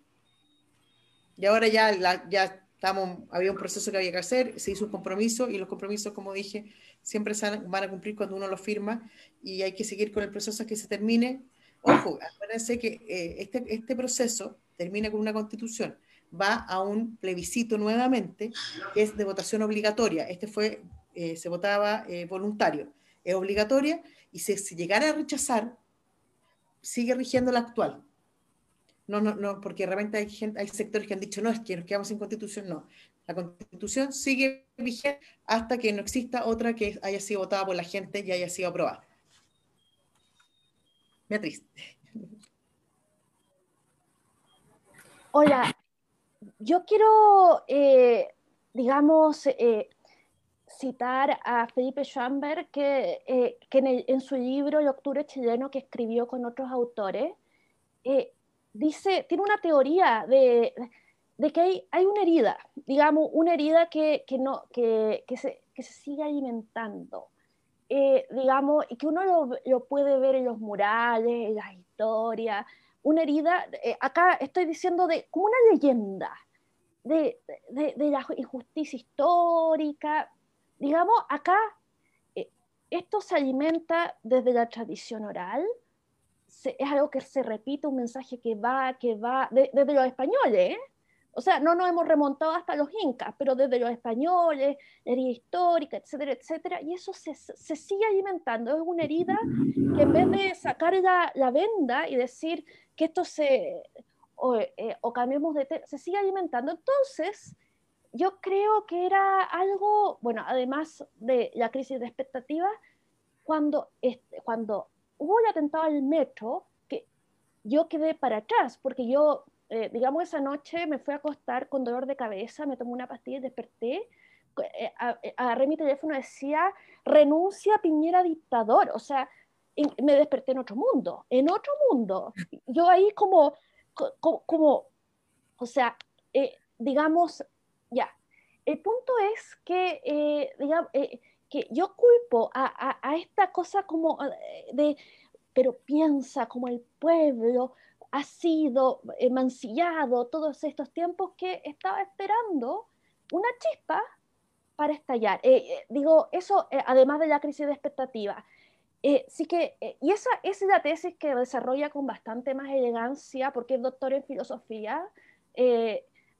Y ahora ya, ya estamos, había un proceso que había que hacer, se hizo un compromiso y los compromisos, como dije, siempre se van a cumplir cuando uno lo firma y hay que seguir con el proceso hasta que se termine. Ojo, acuérdense que eh, este, este proceso termina con una constitución, va a un plebiscito nuevamente, que es de votación obligatoria. Este fue, eh, se votaba eh, voluntario, es obligatoria y si llegara a rechazar, sigue rigiendo la actual. No, no, no, porque realmente hay, gente, hay sectores que han dicho, no, es que nos quedamos sin constitución, no. La constitución sigue vigente hasta que no exista otra que haya sido votada por la gente y haya sido aprobada. Beatriz. Hola, yo quiero, eh, digamos, eh, citar a Felipe Schwamberg, que, eh, que en, su libro El Octubre Chileno, que escribió con otros autores, dice, tiene una teoría de, de que hay, hay una herida, digamos, una herida que, que no, que, que, se, que se sigue alimentando. Digamos, y que uno lo, lo, puede ver en los murales, en las historias, una herida, acá estoy diciendo de como una leyenda de, de, de la injusticia histórica, digamos, acá eh, esto se alimenta desde la tradición oral, es algo que se repite, un mensaje que va, que va, desde los españoles, ¿eh? O sea, no nos hemos remontado hasta los incas, pero desde los españoles, herida histórica, etcétera, etcétera, y eso se, se, sigue alimentando. Es una herida que en vez de sacar la, la venda y decir que esto se, o, eh, o cambiemos de tema, se sigue alimentando. Entonces, yo creo que era algo, bueno, además de la crisis de expectativas, cuando, este, cuando hubo el atentado al metro, que yo quedé para atrás, porque yo eh, digamos, esa noche me fui a acostar con dolor de cabeza, me tomé una pastilla y desperté agarré mi teléfono y decía, renuncia Piñera dictador. O sea, me desperté en otro mundo, en otro mundo. Yo ahí como, como, o sea, digamos, ya, el punto es que, digamos, que yo culpo a, a, esta cosa como de, pero piensa como el pueblo ha sido mancillado todos estos tiempos que estaba esperando una chispa para estallar. Eh, eh, digo, eso eh, además de la crisis de expectativa. Sí que, y esa, esa, es la tesis que desarrolla con bastante más elegancia, porque es doctor en filosofía.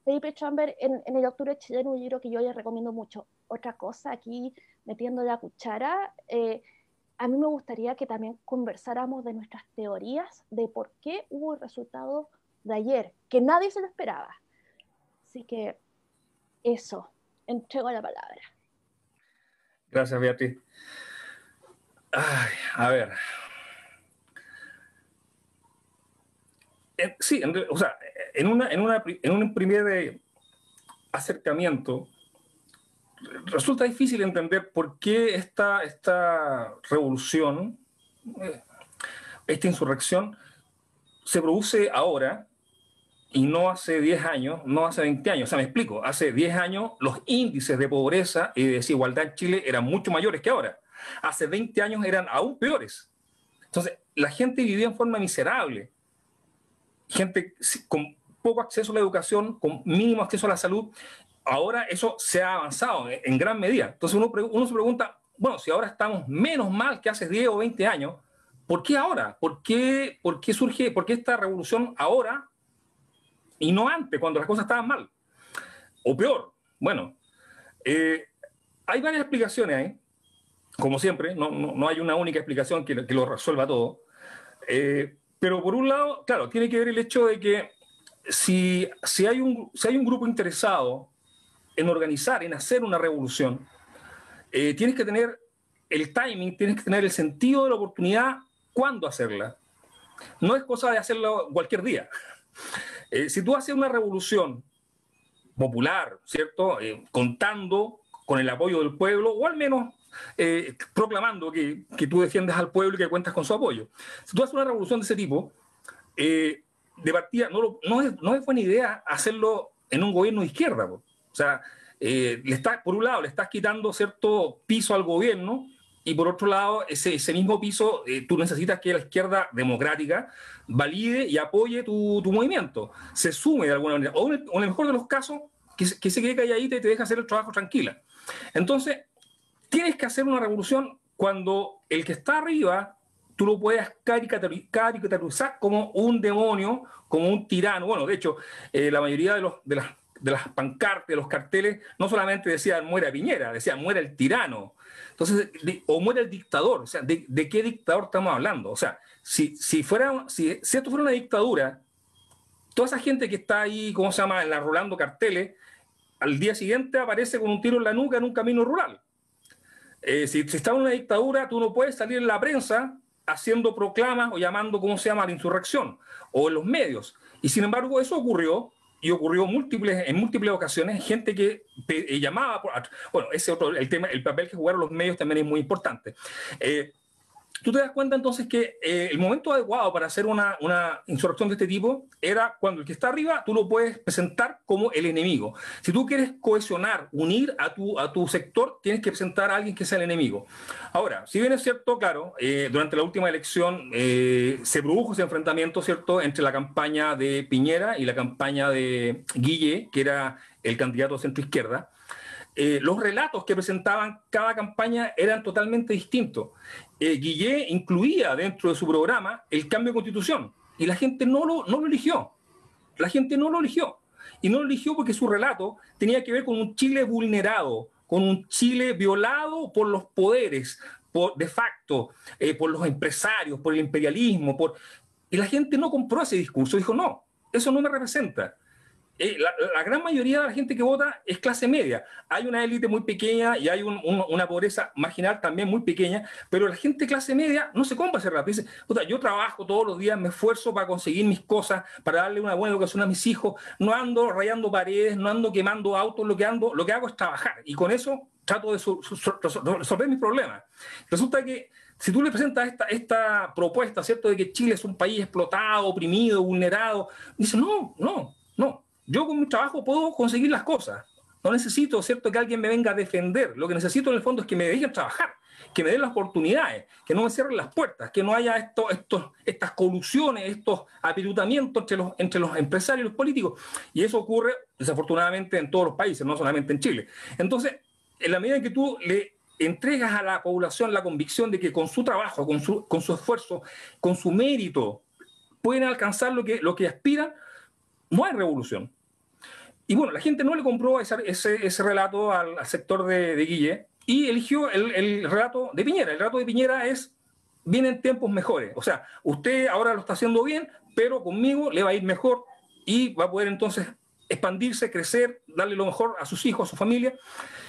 Felipe Chamber en, en, el Octubre Chileno, un libro que yo les recomiendo mucho. Otra cosa aquí, metiendo la cuchara, a mí me gustaría que también conversáramos de nuestras teorías de por qué hubo el resultado de ayer, que nadie se lo esperaba. Así que eso, entrego la palabra. Gracias, Beatriz. A ver. sí, o sea, en, una, en, una, en un primer acercamiento, resulta difícil entender por qué esta, esta revolución, eh, esta insurrección, se produce ahora y no hace 10 años, no hace 20 años. O sea, me explico, hace 10 años los índices de pobreza y de desigualdad en Chile eran mucho mayores que ahora. Hace 20 años eran aún peores. Entonces, la gente vivía en forma miserable. Gente con poco acceso a la educación, con mínimo acceso a la salud, ahora eso se ha avanzado en gran medida. Entonces uno, se pregunta, bueno, si ahora estamos menos mal que hace 10 o 20 años, ¿por qué ahora? ¿Por qué, por qué surge, por qué esta revolución ahora y no antes, cuando las cosas estaban mal? O peor, bueno, eh, hay varias explicaciones ahí, como siempre, no, no, hay una única explicación que, que lo resuelva todo. Eh, pero por un lado, claro, tiene que ver el hecho de que si, si, hay un, si hay un grupo interesado en organizar, en hacer una revolución, eh, tienes que tener el timing, tienes que tener el sentido de la oportunidad cuándo hacerla. No es cosa de hacerlo cualquier día. (laughs) Eh, si tú haces una revolución popular, ¿cierto? Eh, contando con el apoyo del pueblo, o al menos proclamando que, que, tú defiendes al pueblo y que cuentas con su apoyo. Si tú haces una revolución de ese tipo, de partida, no, no, es, no, es, buena idea hacerlo en un gobierno de izquierda. O sea, eh, le está, por un lado le estás quitando cierto piso al gobierno y por otro lado ese, ese mismo piso eh, tú necesitas que la izquierda democrática valide y apoye tu, tu movimiento, se sume de alguna manera, o en, el, mejor de los casos que, que se quede calladita y te deja hacer el trabajo tranquila. Entonces, tienes que hacer una revolución cuando el que está arriba tú lo puedes caricaturizar como un demonio, como un tirano. Bueno, de hecho, eh, la mayoría de, los, de las de las pancartas, de los carteles, no solamente decían muera Piñera, decían muera el tirano. Entonces, o muera el dictador. O sea, ¿de, qué dictador estamos hablando? O sea, si, si, fuera, si, esto fuera una dictadura, toda esa gente que está ahí, ¿cómo se llama?, enrolando carteles, al día siguiente aparece con un tiro en la nuca en un camino rural. Eh, si, está en una dictadura, tú no puedes salir en la prensa haciendo proclamas o llamando, ¿cómo se llama?, a la insurrección, o en los medios. Y sin embargo, eso ocurrió y ocurrió múltiples, en múltiples ocasiones gente que eh, llamaba, por, bueno, ese otro, el tema, el papel que jugaron los medios también es muy importante. Eh, tú te das cuenta entonces que eh, el momento adecuado para hacer una, una, insurrección de este tipo era cuando el que está arriba tú lo puedes presentar como el enemigo. Si tú quieres cohesionar, unir a tu, a tu sector, tienes que presentar a alguien que sea el enemigo. Ahora, si bien es cierto, claro, eh, durante la última elección eh, se produjo ese enfrentamiento, ¿cierto?, entre la campaña de Piñera y la campaña de Guille, que era el candidato centro izquierda. Los relatos que presentaban cada campaña eran totalmente distintos eh, incluía dentro de su programa el cambio de constitución y la gente no lo, no lo eligió. La gente no lo eligió. Y no lo eligió porque su relato tenía que ver con un Chile vulnerado, con un Chile violado por los poderes, de facto, eh, por los empresarios, por el imperialismo. Y la gente no compró ese discurso, dijo, no, eso no me representa. Eh, la, gran mayoría de la gente que vota es clase media. Hay una élite muy pequeña y hay una pobreza marginal también muy pequeña, pero la gente clase media no se compra ese rato. Dice, yo trabajo todos los días, me esfuerzo para conseguir mis cosas, para darle una buena educación a mis hijos, no ando rayando paredes, no ando quemando autos, lo que, ando, lo que hago es trabajar. Y con eso trato de resolver mis problemas. Resulta que si tú le presentas esta, esta propuesta, ¿cierto?, de que Chile es un país explotado, oprimido, vulnerado, dice, no, no, no yo con mi trabajo puedo conseguir las cosas. No necesito, ¿cierto?, que alguien me venga a defender. Lo que necesito en el fondo es que me dejen trabajar, que me den las oportunidades, que no me cierren las puertas, que no haya esto, estos, estas colusiones, estos apirutamientos entre los, entre los empresarios y los políticos. Y eso ocurre, desafortunadamente, en todos los países, no solamente en Chile. Entonces, en la medida en que tú le entregas a la población la convicción de que con su trabajo, con su, con su esfuerzo, con su mérito, pueden alcanzar lo que, lo que aspiran, no hay revolución. Y bueno, la gente no le compró ese, ese, relato al, sector de, Guille y eligió el, relato de Piñera. El relato de Piñera es, vienen tiempos mejores. O sea, usted ahora lo está haciendo bien, pero conmigo le va a ir mejor y va a poder entonces expandirse, crecer, darle lo mejor a sus hijos, a su familia.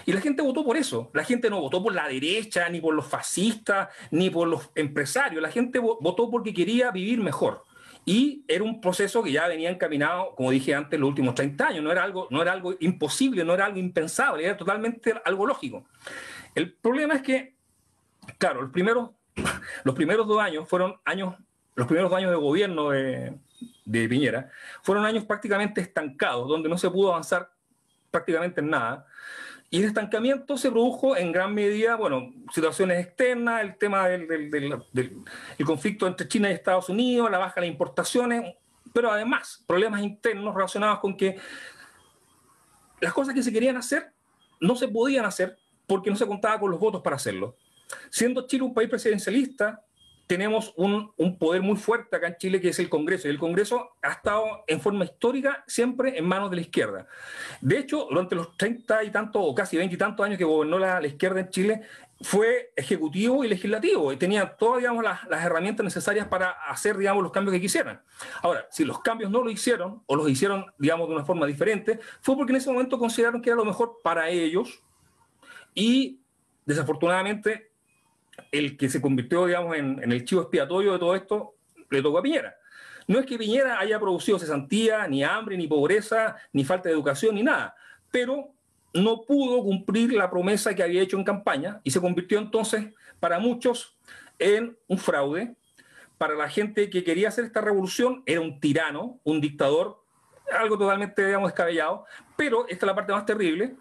Y la gente votó por eso. La gente no votó por la derecha, ni por los fascistas, ni por los empresarios. La gente votó porque quería vivir mejor. Y era un proceso que ya venía encaminado, como dije antes, los últimos 30 años. No era algo, no era algo imposible, no era algo impensable, era totalmente algo lógico. El problema es que, claro, los primeros, (laughs) los primeros dos años fueron años, los primeros dos años de gobierno de, de Piñera, fueron años prácticamente estancados, donde no se pudo avanzar prácticamente en nada. Y el estancamiento se produjo en gran medida, bueno, situaciones externas, el tema del, conflicto entre China y Estados Unidos, la baja de las importaciones, pero además problemas internos relacionados con que las cosas que se querían hacer no se podían hacer porque no se contaba con los votos para hacerlo. Siendo Chile un país presidencialista, tenemos un, poder muy fuerte acá en Chile que es el Congreso. Y el Congreso ha estado en forma histórica siempre en manos de la izquierda. De hecho, durante los 30 y tantos, o casi 20 y tantos años que gobernó la, izquierda en Chile, fue ejecutivo y legislativo y tenía todas digamos, las, las, herramientas necesarias para hacer digamos, los cambios que quisieran. Ahora, si los cambios no lo hicieron o los hicieron digamos, de una forma diferente, fue porque en ese momento consideraron que era lo mejor para ellos y desafortunadamente el que se convirtió, digamos, en, el chivo expiatorio de todo esto, le tocó a Piñera. No es que Piñera haya producido cesantía, ni hambre, ni pobreza, ni falta de educación, ni nada, pero no pudo cumplir la promesa que había hecho en campaña y se convirtió entonces, para muchos, en un fraude. Para la gente que quería hacer esta revolución, era un tirano, un dictador, algo totalmente, digamos, descabellado. Pero esta es la parte más terrible.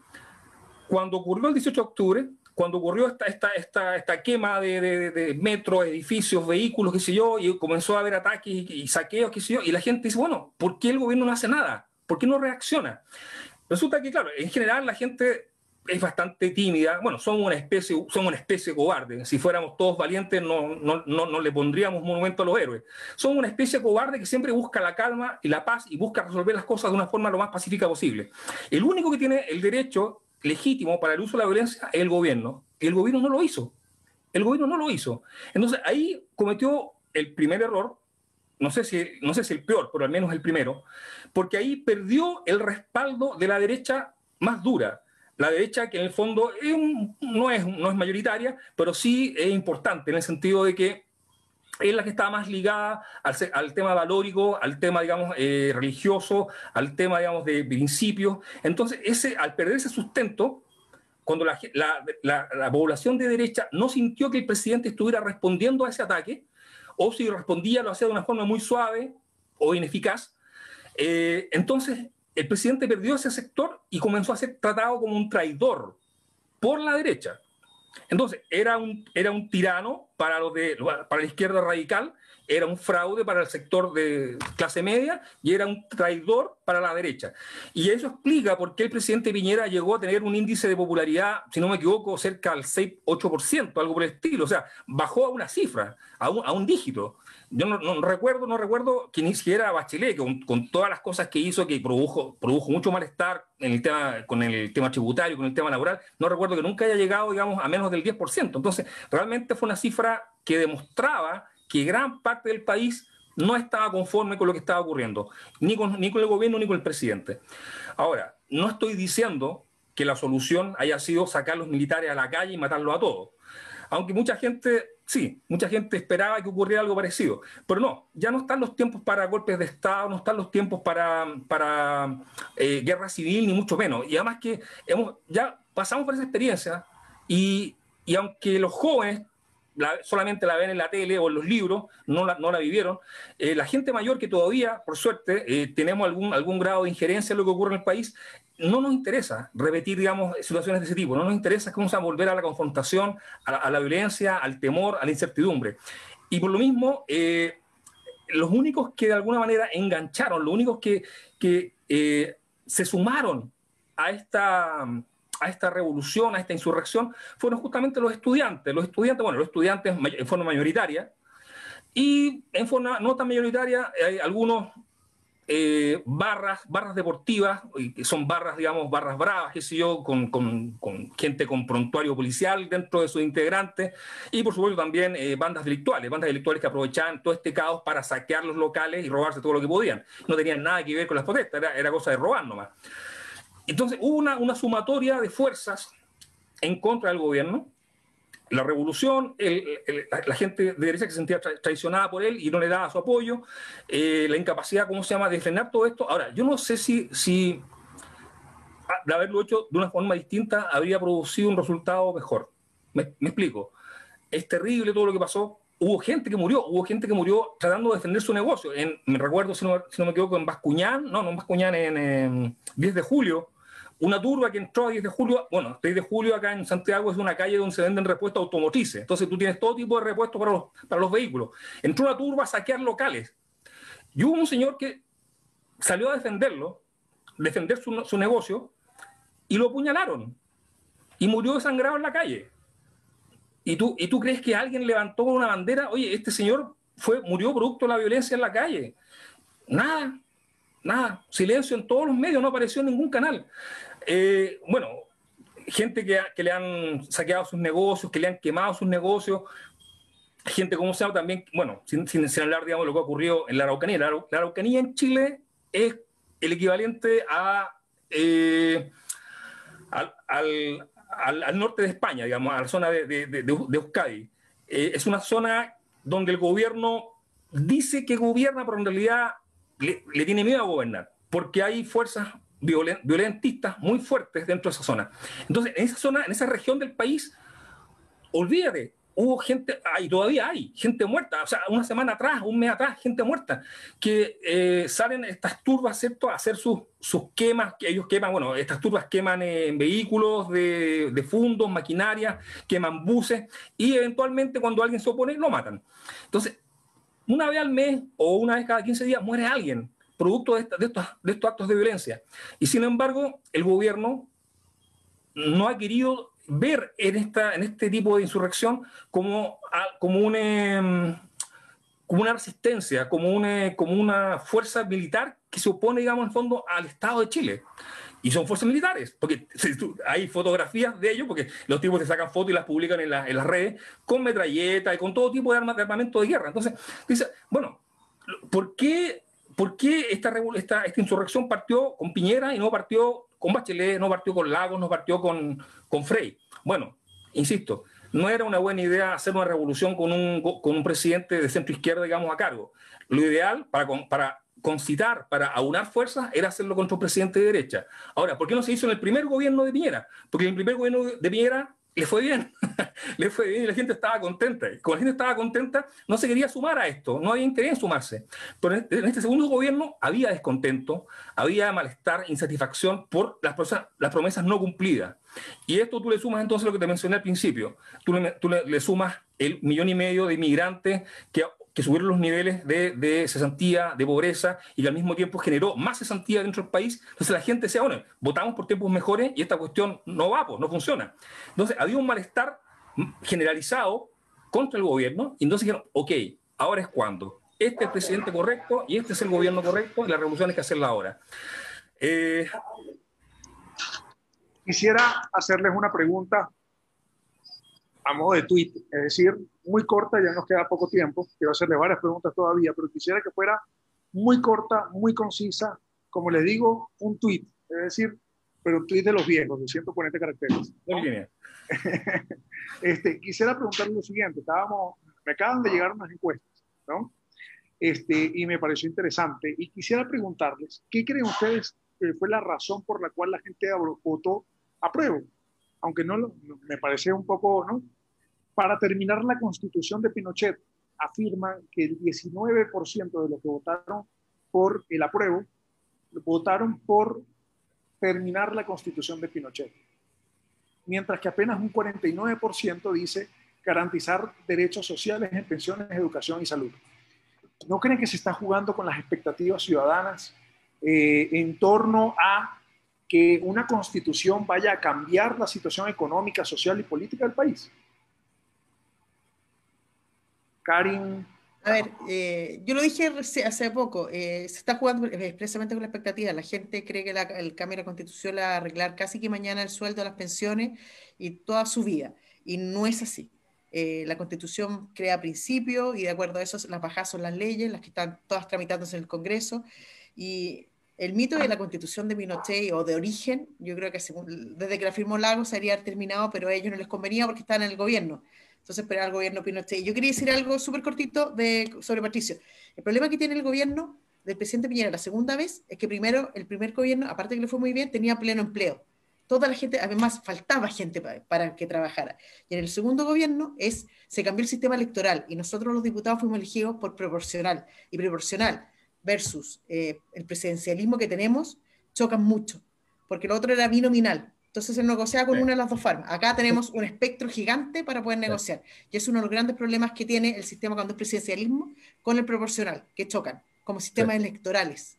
Cuando ocurrió el 18 de octubre, cuando ocurrió esta, esta, esta, esta quema de, de, de, metros, edificios, vehículos, qué sé yo, y comenzó a haber ataques y, saqueos, qué sé yo, y la gente dice, bueno, ¿por qué el gobierno no hace nada? ¿Por qué no reacciona? Resulta que, claro, en general la gente es bastante tímida. Bueno, somos una especie, somos una especie cobarde. Si fuéramos todos valientes, no, no, no, no, le pondríamos monumento a los héroes. Somos una especie cobarde que siempre busca la calma y la paz y busca resolver las cosas de una forma lo más pacífica posible. El único que tiene el derecho legítimo para el uso de la violencia el gobierno. El gobierno no lo hizo. El gobierno no lo hizo. Entonces ahí cometió el primer error, no sé si, no sé si el peor, pero al menos el primero, porque ahí perdió el respaldo de la derecha más dura. La derecha que en el fondo no, es, no es mayoritaria, pero sí es importante en el sentido de que es la que está más ligada al, tema valórico, al tema, digamos, eh, religioso, al tema, digamos, de principios. Entonces, ese, al perder ese sustento, cuando la, la, población de derecha no sintió que el presidente estuviera respondiendo a ese ataque, o si respondía lo hacía de una forma muy suave o ineficaz, eh, entonces el presidente perdió ese sector y comenzó a ser tratado como un traidor por la derecha. Entonces, era un, era un tirano para, los de, para la izquierda radical, era un fraude para el sector de clase media y era un traidor para la derecha. Y eso explica por qué el presidente Piñera llegó a tener un índice de popularidad, si no me equivoco, cerca del 6-8%, algo por el estilo. O sea, bajó a una cifra, a un, a un dígito. Yo no, recuerdo, no recuerdo que ni siquiera Bachelet, con, con, todas las cosas que hizo, que produjo, produjo mucho malestar en el tema, con el tema tributario, con el tema laboral, no recuerdo que nunca haya llegado, digamos, a menos del 10%. Entonces, realmente fue una cifra que demostraba que gran parte del país no estaba conforme con lo que estaba ocurriendo, ni con, ni con el gobierno ni con el presidente. Ahora, no estoy diciendo que la solución haya sido sacar a los militares a la calle y matarlos a todos. Aunque mucha gente, sí, mucha gente esperaba que ocurriera algo parecido. Pero no, ya no están los tiempos para golpes de Estado, no están los tiempos para, eh, guerra civil, ni mucho menos. Y además que hemos, ya pasamos por esa experiencia y, y aunque los jóvenes solamente la ven en la tele o en los libros, no la, vivieron. Eh, la gente mayor que todavía, por suerte, eh, tenemos algún, grado de injerencia en lo que ocurre en el país, no nos interesa repetir, digamos, situaciones de ese tipo, no nos interesa cómo se va a volver a la confrontación, a la, violencia, al temor, a la incertidumbre. Y por lo mismo, eh, los únicos que de alguna manera engancharon, los únicos que, que se sumaron a esta a esta revolución, a esta insurrección, fueron justamente los estudiantes. Los estudiantes, bueno, los estudiantes en forma mayoritaria, y en forma no tan mayoritaria, hay algunos eh, barras, barras deportivas, que son barras, digamos, barras bravas, qué sé yo, con, con, gente con prontuario policial dentro de sus integrantes, y por supuesto también eh, bandas delictuales, bandas delictuales que aprovechaban todo este caos para saquear los locales y robarse todo lo que podían. No tenían nada que ver con las protestas, era cosa de robar nomás. Entonces hubo una, una sumatoria de fuerzas en contra del gobierno. La revolución, la gente de derecha que se sentía traicionada por él y no le daba su apoyo, eh, la incapacidad, ¿cómo se llama?, de frenar todo esto. Ahora, yo no sé si, si de haberlo hecho de una forma distinta habría producido un resultado mejor. Me, explico. Es terrible todo lo que pasó. Hubo gente que murió, hubo gente que murió tratando de defender su negocio. En, me recuerdo, si no, si no me equivoco, en Bascuñán, no, no en Bascuñán, en, en 10 de julio, una turba que entró a 10 de julio, bueno, 10 de julio acá en Santiago es una calle donde se venden repuestos automotrices, entonces tú tienes todo tipo de repuestos para los, para los vehículos. Entró una turba a saquear locales. Y hubo un señor que salió a defenderlo, defender su, su negocio, y lo apuñalaron. Y murió desangrado en la calle. ¿Y tú, ¿Y tú crees que alguien levantó una bandera? Oye, este señor fue, murió producto de la violencia en la calle. Nada, nada. Silencio en todos los medios, no apareció en ningún canal. Eh, bueno, gente que, le han saqueado sus negocios, que le han quemado sus negocios, gente como se llama también, bueno, sin, sin, hablar, digamos, de lo que ha ocurrido en la Araucanía. La, Araucanía en Chile es el equivalente a, eh, al, al, al, norte de España, digamos, a la zona de, de, de, de Euskadi. Eh, es una zona donde el gobierno dice que gobierna, pero en realidad le tiene miedo a gobernar, porque hay fuerzas violentistas muy fuertes dentro de esa zona. Entonces, en esa zona, en esa región del país, olvídate, hubo gente, y todavía hay, gente muerta, o sea, una semana atrás, un mes atrás, gente muerta, que eh, salen estas turbas, ¿cierto?, a hacer sus, sus quemas, que ellos queman, bueno, estas turbas queman en vehículos de, de fundos, maquinaria, queman buses, y eventualmente cuando alguien se opone, lo matan. Entonces, una vez al mes o una vez cada 15 días muere alguien producto de, estos, actos de violencia. Y sin embargo, el gobierno no ha querido ver en, esta, en este tipo de insurrección como, como, un, em, como una resistencia, como una, como una fuerza militar que se opone, digamos, en fondo al Estado de Chile. Y son fuerzas militares, porque hay fotografías de ellos, porque los tipos te sacan fotos y las publican en, la, en las redes, con metralletas y con todo tipo de de armamento de guerra. Entonces, dice, bueno, ¿por qué ¿Por qué esta, insurrección partió con Piñera y no partió con Bachelet, no partió con Lagos, no partió con, con Frey? Bueno, insisto, no era una buena idea hacer una revolución con un, con un presidente de centro izquierda, digamos, a cargo. Lo ideal para, para concitar, para aunar fuerzas, era hacerlo contra un presidente de derecha. Ahora, ¿por qué no se hizo en el primer gobierno de Piñera? Porque en el primer gobierno de Piñera le fue bien, (laughs) le fue bien y la gente estaba contenta. Como la gente estaba contenta, no se quería sumar a esto, no había interés en sumarse. Pero en este segundo gobierno había descontento, había malestar, insatisfacción por las, las promesas no cumplidas. Y esto tú le sumas entonces lo que te mencioné al principio, tú le, le sumas el millón y medio de inmigrantes que que subieron los niveles de, cesantía, de pobreza, y que al mismo tiempo generó más cesantía dentro del país. Entonces la gente decía, bueno, votamos por tiempos mejores y esta cuestión no va, pues, no funciona. Entonces había un malestar generalizado contra el gobierno, y entonces dijeron, ok, ahora es cuando. Este es el presidente correcto y este es el gobierno correcto, y la revolución hay que hacerla ahora. Eh... Quisiera hacerles una pregunta a modo de tweet, es decir, muy corta, ya nos queda poco tiempo, quiero hacerle varias preguntas todavía, pero quisiera que fuera muy corta, muy concisa, como les digo, un tweet, es decir, pero un tweet de los viejos, de 140 caracteres. (laughs) este, quisiera preguntarle lo siguiente, estábamos, me acaban de llegar unas encuestas, ¿no? Este, y me pareció interesante, y quisiera preguntarles, ¿qué creen ustedes que fue la razón por la cual la gente votó a prueba? Aunque no, me parece un poco, ¿no? Para terminar la constitución de Pinochet, afirman que el 19% de los que votaron por el apruebo votaron por terminar la constitución de Pinochet, mientras que apenas un 49% dice garantizar derechos sociales en pensiones, educación y salud. ¿No creen que se está jugando con las expectativas ciudadanas eh, en torno a que una constitución vaya a cambiar la situación económica, social y política del país? Karin. A ver, eh, yo lo dije hace poco, eh, se está jugando expresamente con la expectativa. La gente cree que el cambio de la constitución la va a arreglar casi que mañana el sueldo, las pensiones y toda su vida. Y no es así. Eh, la constitución crea principios y de acuerdo a eso las bajas son las leyes, las que están todas tramitándose en el Congreso. Y el mito de la constitución de Pinochet o de origen, yo creo que desde que la firmó Lago se haría terminado, pero a ellos no les convenía porque estaban en el gobierno. Entonces esperaba el gobierno Pinochet. Yo quería decir algo súper cortito de, sobre Patricio. El problema que tiene el gobierno del presidente Piñera la segunda vez es que primero, el primer gobierno, aparte que le fue muy bien, tenía pleno empleo. Toda la gente, además faltaba gente para, que trabajara. Y en el segundo gobierno es, se cambió el sistema electoral y nosotros los diputados fuimos elegidos por proporcional. Y proporcional versus eh, el presidencialismo que tenemos chocan mucho, porque lo otro era binominal. Entonces se negociaba con una de las dos formas. Acá tenemos un espectro gigante para poder negociar. Y es uno de los grandes problemas que tiene el sistema cuando es presidencialismo con el proporcional, que chocan como sistemas electorales.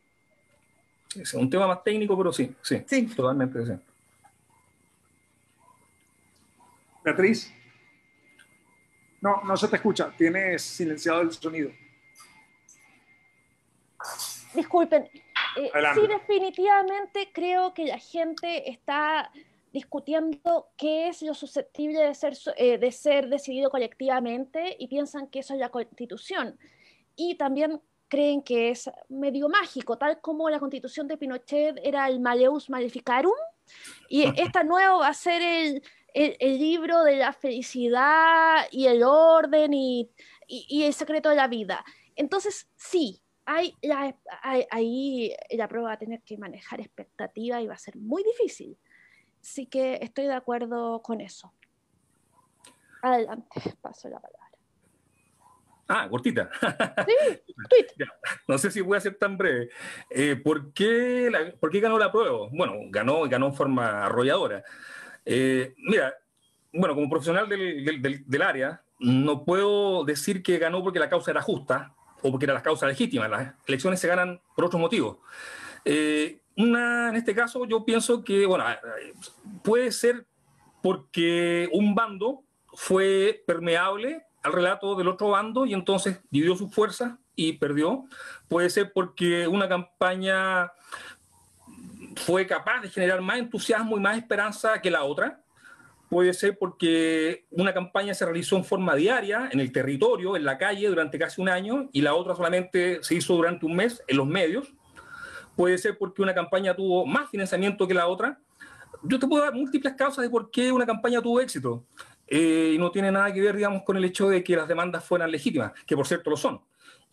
Es un tema más técnico, pero sí, sí, sí. totalmente sí. Beatriz. No, no se te escucha. Tienes silenciado el sonido. Disculpen, eh, sí, definitivamente creo que la gente está discutiendo qué es lo susceptible de ser, eh, de ser decidido colectivamente y piensan que eso es la constitución. Y también creen que es medio mágico, tal como la constitución de Pinochet era el Maleus Maleficarum, y esta nueva va a ser el, el, libro de la felicidad y el orden y, y, el secreto de la vida. Entonces, sí, hay, ahí la prueba va a tener que manejar expectativa y va a ser muy difícil. Así que estoy de acuerdo con eso. Adelante, paso la palabra. Ah, cortita. Sí, tweet. (laughs) No sé si voy a ser tan breve. Eh, ¿por, qué ¿Por qué ganó la prueba? Bueno, ganó, ganó en forma arrolladora. Eh, mira, bueno, como profesional del, del, del, área, no puedo decir que ganó porque la causa era justa, o porque era la causa legítima. Las elecciones se ganan por otros motivos. Eh, una, en este caso, yo pienso que, bueno, puede ser porque un bando fue permeable al relato del otro bando y entonces dividió sus fuerzas y perdió. Puede ser porque una campaña fue capaz de generar más entusiasmo y más esperanza que la otra puede ser porque una campaña se realizó en forma diaria, en el territorio, en la calle, durante casi un año, y la otra solamente se hizo durante un mes en los medios. Puede ser porque una campaña tuvo más financiamiento que la otra. Yo te puedo dar múltiples causas de por qué una campaña tuvo éxito. Eh, y no tiene nada que ver, digamos, con el hecho de que las demandas fueran legítimas, que por cierto lo son.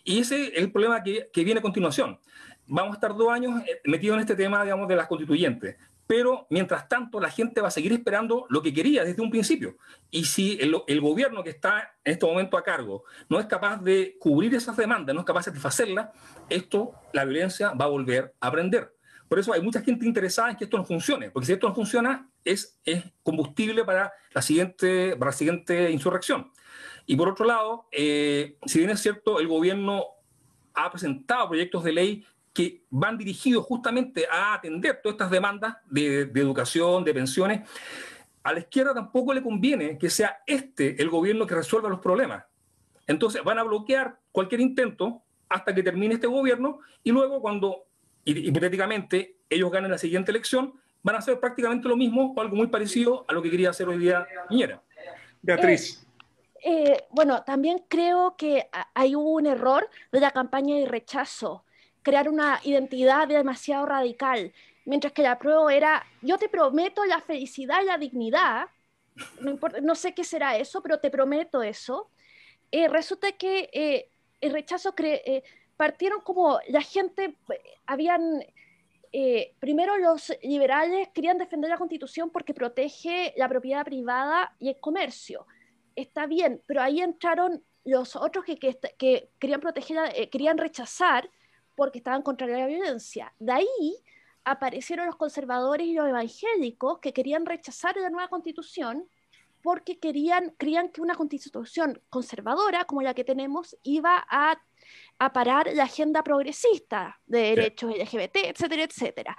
Y ese es el problema que, que viene a continuación. Vamos a estar dos años eh, metidos en este tema, digamos, de las constituyentes pero mientras tanto la gente va a seguir esperando lo que quería desde un principio. Y si el, gobierno que está en este momento a cargo no es capaz de cubrir esas demandas, no es capaz de satisfacerlas, esto, la violencia va a volver a aprender. Por eso hay mucha gente interesada en que esto no funcione, porque si esto no funciona, es, es combustible para la, siguiente, para la siguiente insurrección. Y por otro lado, eh, si bien es cierto, el gobierno ha presentado proyectos de ley que van dirigidos justamente a atender todas estas demandas de, educación, de pensiones, a la izquierda tampoco le conviene que sea este el gobierno que resuelva los problemas. Entonces van a bloquear cualquier intento hasta que termine este gobierno y luego cuando hipotéticamente ellos ganen la siguiente elección, van a hacer prácticamente lo mismo o algo muy parecido a lo que quería hacer hoy día Piñera. Beatriz. Eh, bueno, también creo que hay un error de la campaña de rechazo, crear una identidad demasiado radical, mientras que la prueba era, yo te prometo la felicidad y la dignidad, no, importa, no sé qué será eso, pero te prometo eso. Eh, resulta que eh, el rechazo partieron como la gente, habían eh, primero los liberales querían defender la constitución porque protege la propiedad privada y el comercio. Está bien, pero ahí entraron los otros que, que, querían proteger, eh, querían rechazar porque estaban contra la violencia. De ahí aparecieron los conservadores y los evangélicos que querían rechazar la nueva constitución porque querían, creían que una constitución conservadora como la que tenemos iba a a parar la agenda progresista de derechos LGBT, etcétera, etcétera.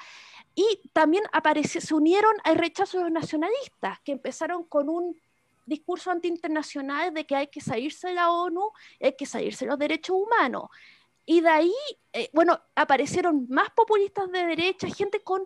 Y también aparece, se unieron al rechazo de los nacionalistas, que empezaron con un discurso antiinternacional de que hay que salirse de la ONU, hay que salirse de los derechos humanos. Y de ahí, eh, bueno, aparecieron más populistas de derecha, gente con,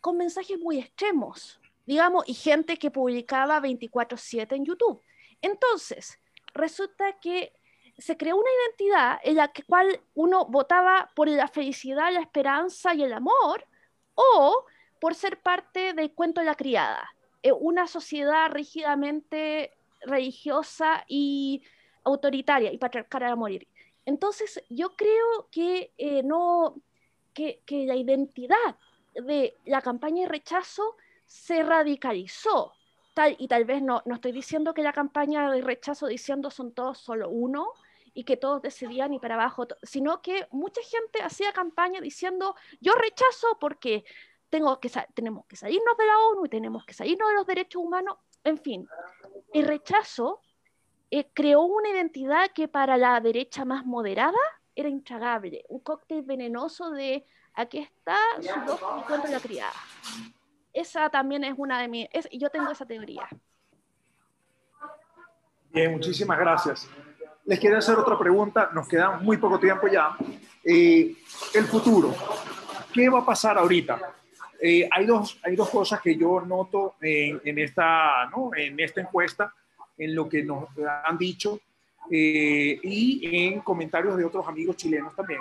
con mensajes muy extremos, digamos, y gente que publicaba 24/7 en YouTube. Entonces, resulta que se creó una identidad en la cual uno votaba por la felicidad, la esperanza y el amor, o por ser parte del cuento de la criada, eh, una sociedad rígidamente religiosa y autoritaria y patriarcal a morir. Entonces, yo creo que eh, no que, que, la identidad de la campaña de rechazo se radicalizó. Tal, y tal vez no, no estoy diciendo que la campaña de rechazo diciendo son todos solo uno, y que todos decidían ir para abajo, sino que mucha gente hacía campaña diciendo, yo rechazo porque tengo que tenemos que salirnos de la ONU y tenemos que salirnos de los derechos humanos, en fin, el rechazo eh, creó una identidad que para la derecha más moderada era intragable, un cóctel venenoso de aquí está su dos y contra la criada. Esa también es una de mis, y yo tengo esa teoría. Bien, muchísimas gracias les quiero hacer otra pregunta, nos queda muy poco tiempo ya. Eh, el futuro, ¿qué va a pasar ahorita? Eh, hay, dos, hay dos cosas que yo noto en, esta, ¿no? en esta encuesta, en lo que nos han dicho eh, y en comentarios de otros amigos chilenos también,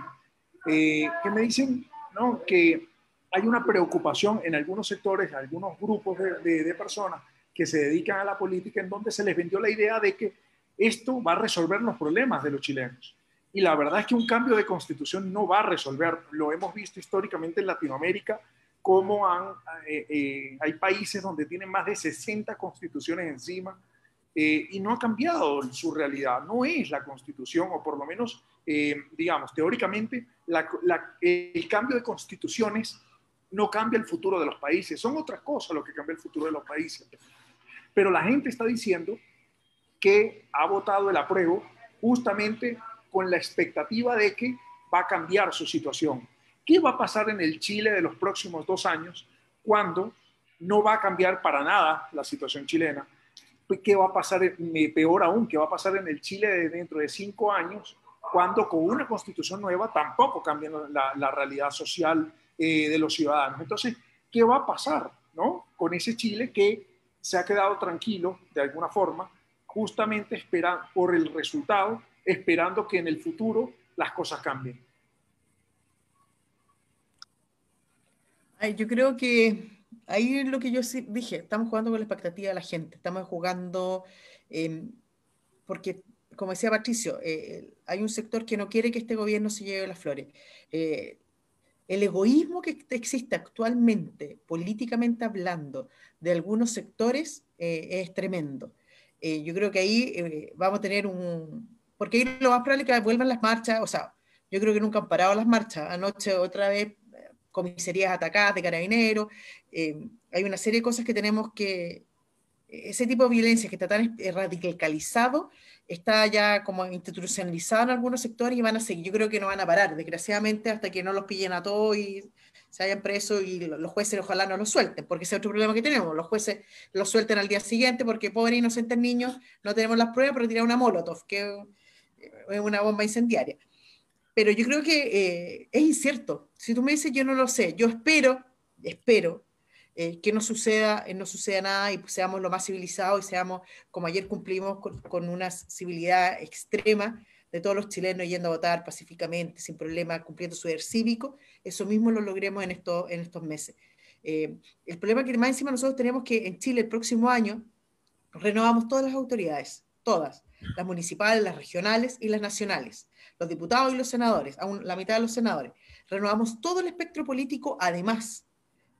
que me dicen ¿no? que hay una preocupación en algunos sectores, algunos grupos de, de, de personas que se dedican a la política, en donde se les vendió la idea de que esto va a resolver los problemas de los chilenos. Y la verdad es que un cambio de constitución no va a resolver. Lo hemos visto históricamente en Latinoamérica, como han, eh, eh, hay países donde tienen más de 60 constituciones encima eh, y no ha cambiado su realidad. No es la constitución, o por lo menos, digamos, teóricamente, el cambio de constituciones no cambia el futuro de los países. Son otras cosas lo que cambia el futuro de los países. Pero la gente está diciendo que ha votado el apruebo justamente con la expectativa de que va a cambiar su situación. ¿Qué va a pasar en el Chile de los próximos dos años cuando no va a cambiar para nada la situación chilena? ¿Qué va a pasar, peor aún, qué va a pasar en el Chile de dentro de cinco años cuando con una constitución nueva tampoco cambia la, realidad social eh, de los ciudadanos? Entonces, ¿qué va a pasar ¿no? con ese Chile que se ha quedado tranquilo de alguna forma justamente espera, por el resultado, esperando que en el futuro las cosas cambien. yo creo que ahí es lo que yo dije, estamos jugando con la expectativa de la gente, estamos jugando, em, porque como decía Patricio, eh, hay un sector que no quiere que este gobierno se lleve las flores. Eh, el egoísmo que existe actualmente, políticamente hablando, de algunos sectores eh, es tremendo. Eh, yo creo que ahí eh, vamos a tener un... Porque ahí lo más probable es que vuelvan las marchas, o sea, yo creo que nunca han parado las marchas. Anoche otra vez eh, comisarías atacadas de carabineros. hay una serie de cosas que tenemos que... Ese tipo de violencia que está tan radicalizado está ya como institucionalizado en algunos sectores y van a seguir. Yo creo que no van a parar, desgraciadamente, hasta que no los pillen a todos y se hayan preso y los jueces ojalá no los suelten, porque ese es otro problema que tenemos. Los jueces los suelten al día siguiente porque pobres inocentes niños no tenemos las pruebas para tirar una molotov, que es una bomba incendiaria. Pero yo creo que eh, es incierto. Si tú me dices, yo no lo sé, yo espero, espero eh, que no suceda, no suceda nada y seamos lo más civilizados y seamos, como ayer cumplimos, con, una civilidad extrema de todos los chilenos yendo a votar pacíficamente, sin problema, cumpliendo su deber cívico, eso mismo lo logremos en, esto, en estos meses. el problema que más encima nosotros tenemos que en Chile el próximo año renovamos todas las autoridades, todas, las municipales, las regionales y las nacionales, los diputados y los senadores, aún la mitad de los senadores. Renovamos todo el espectro político, además,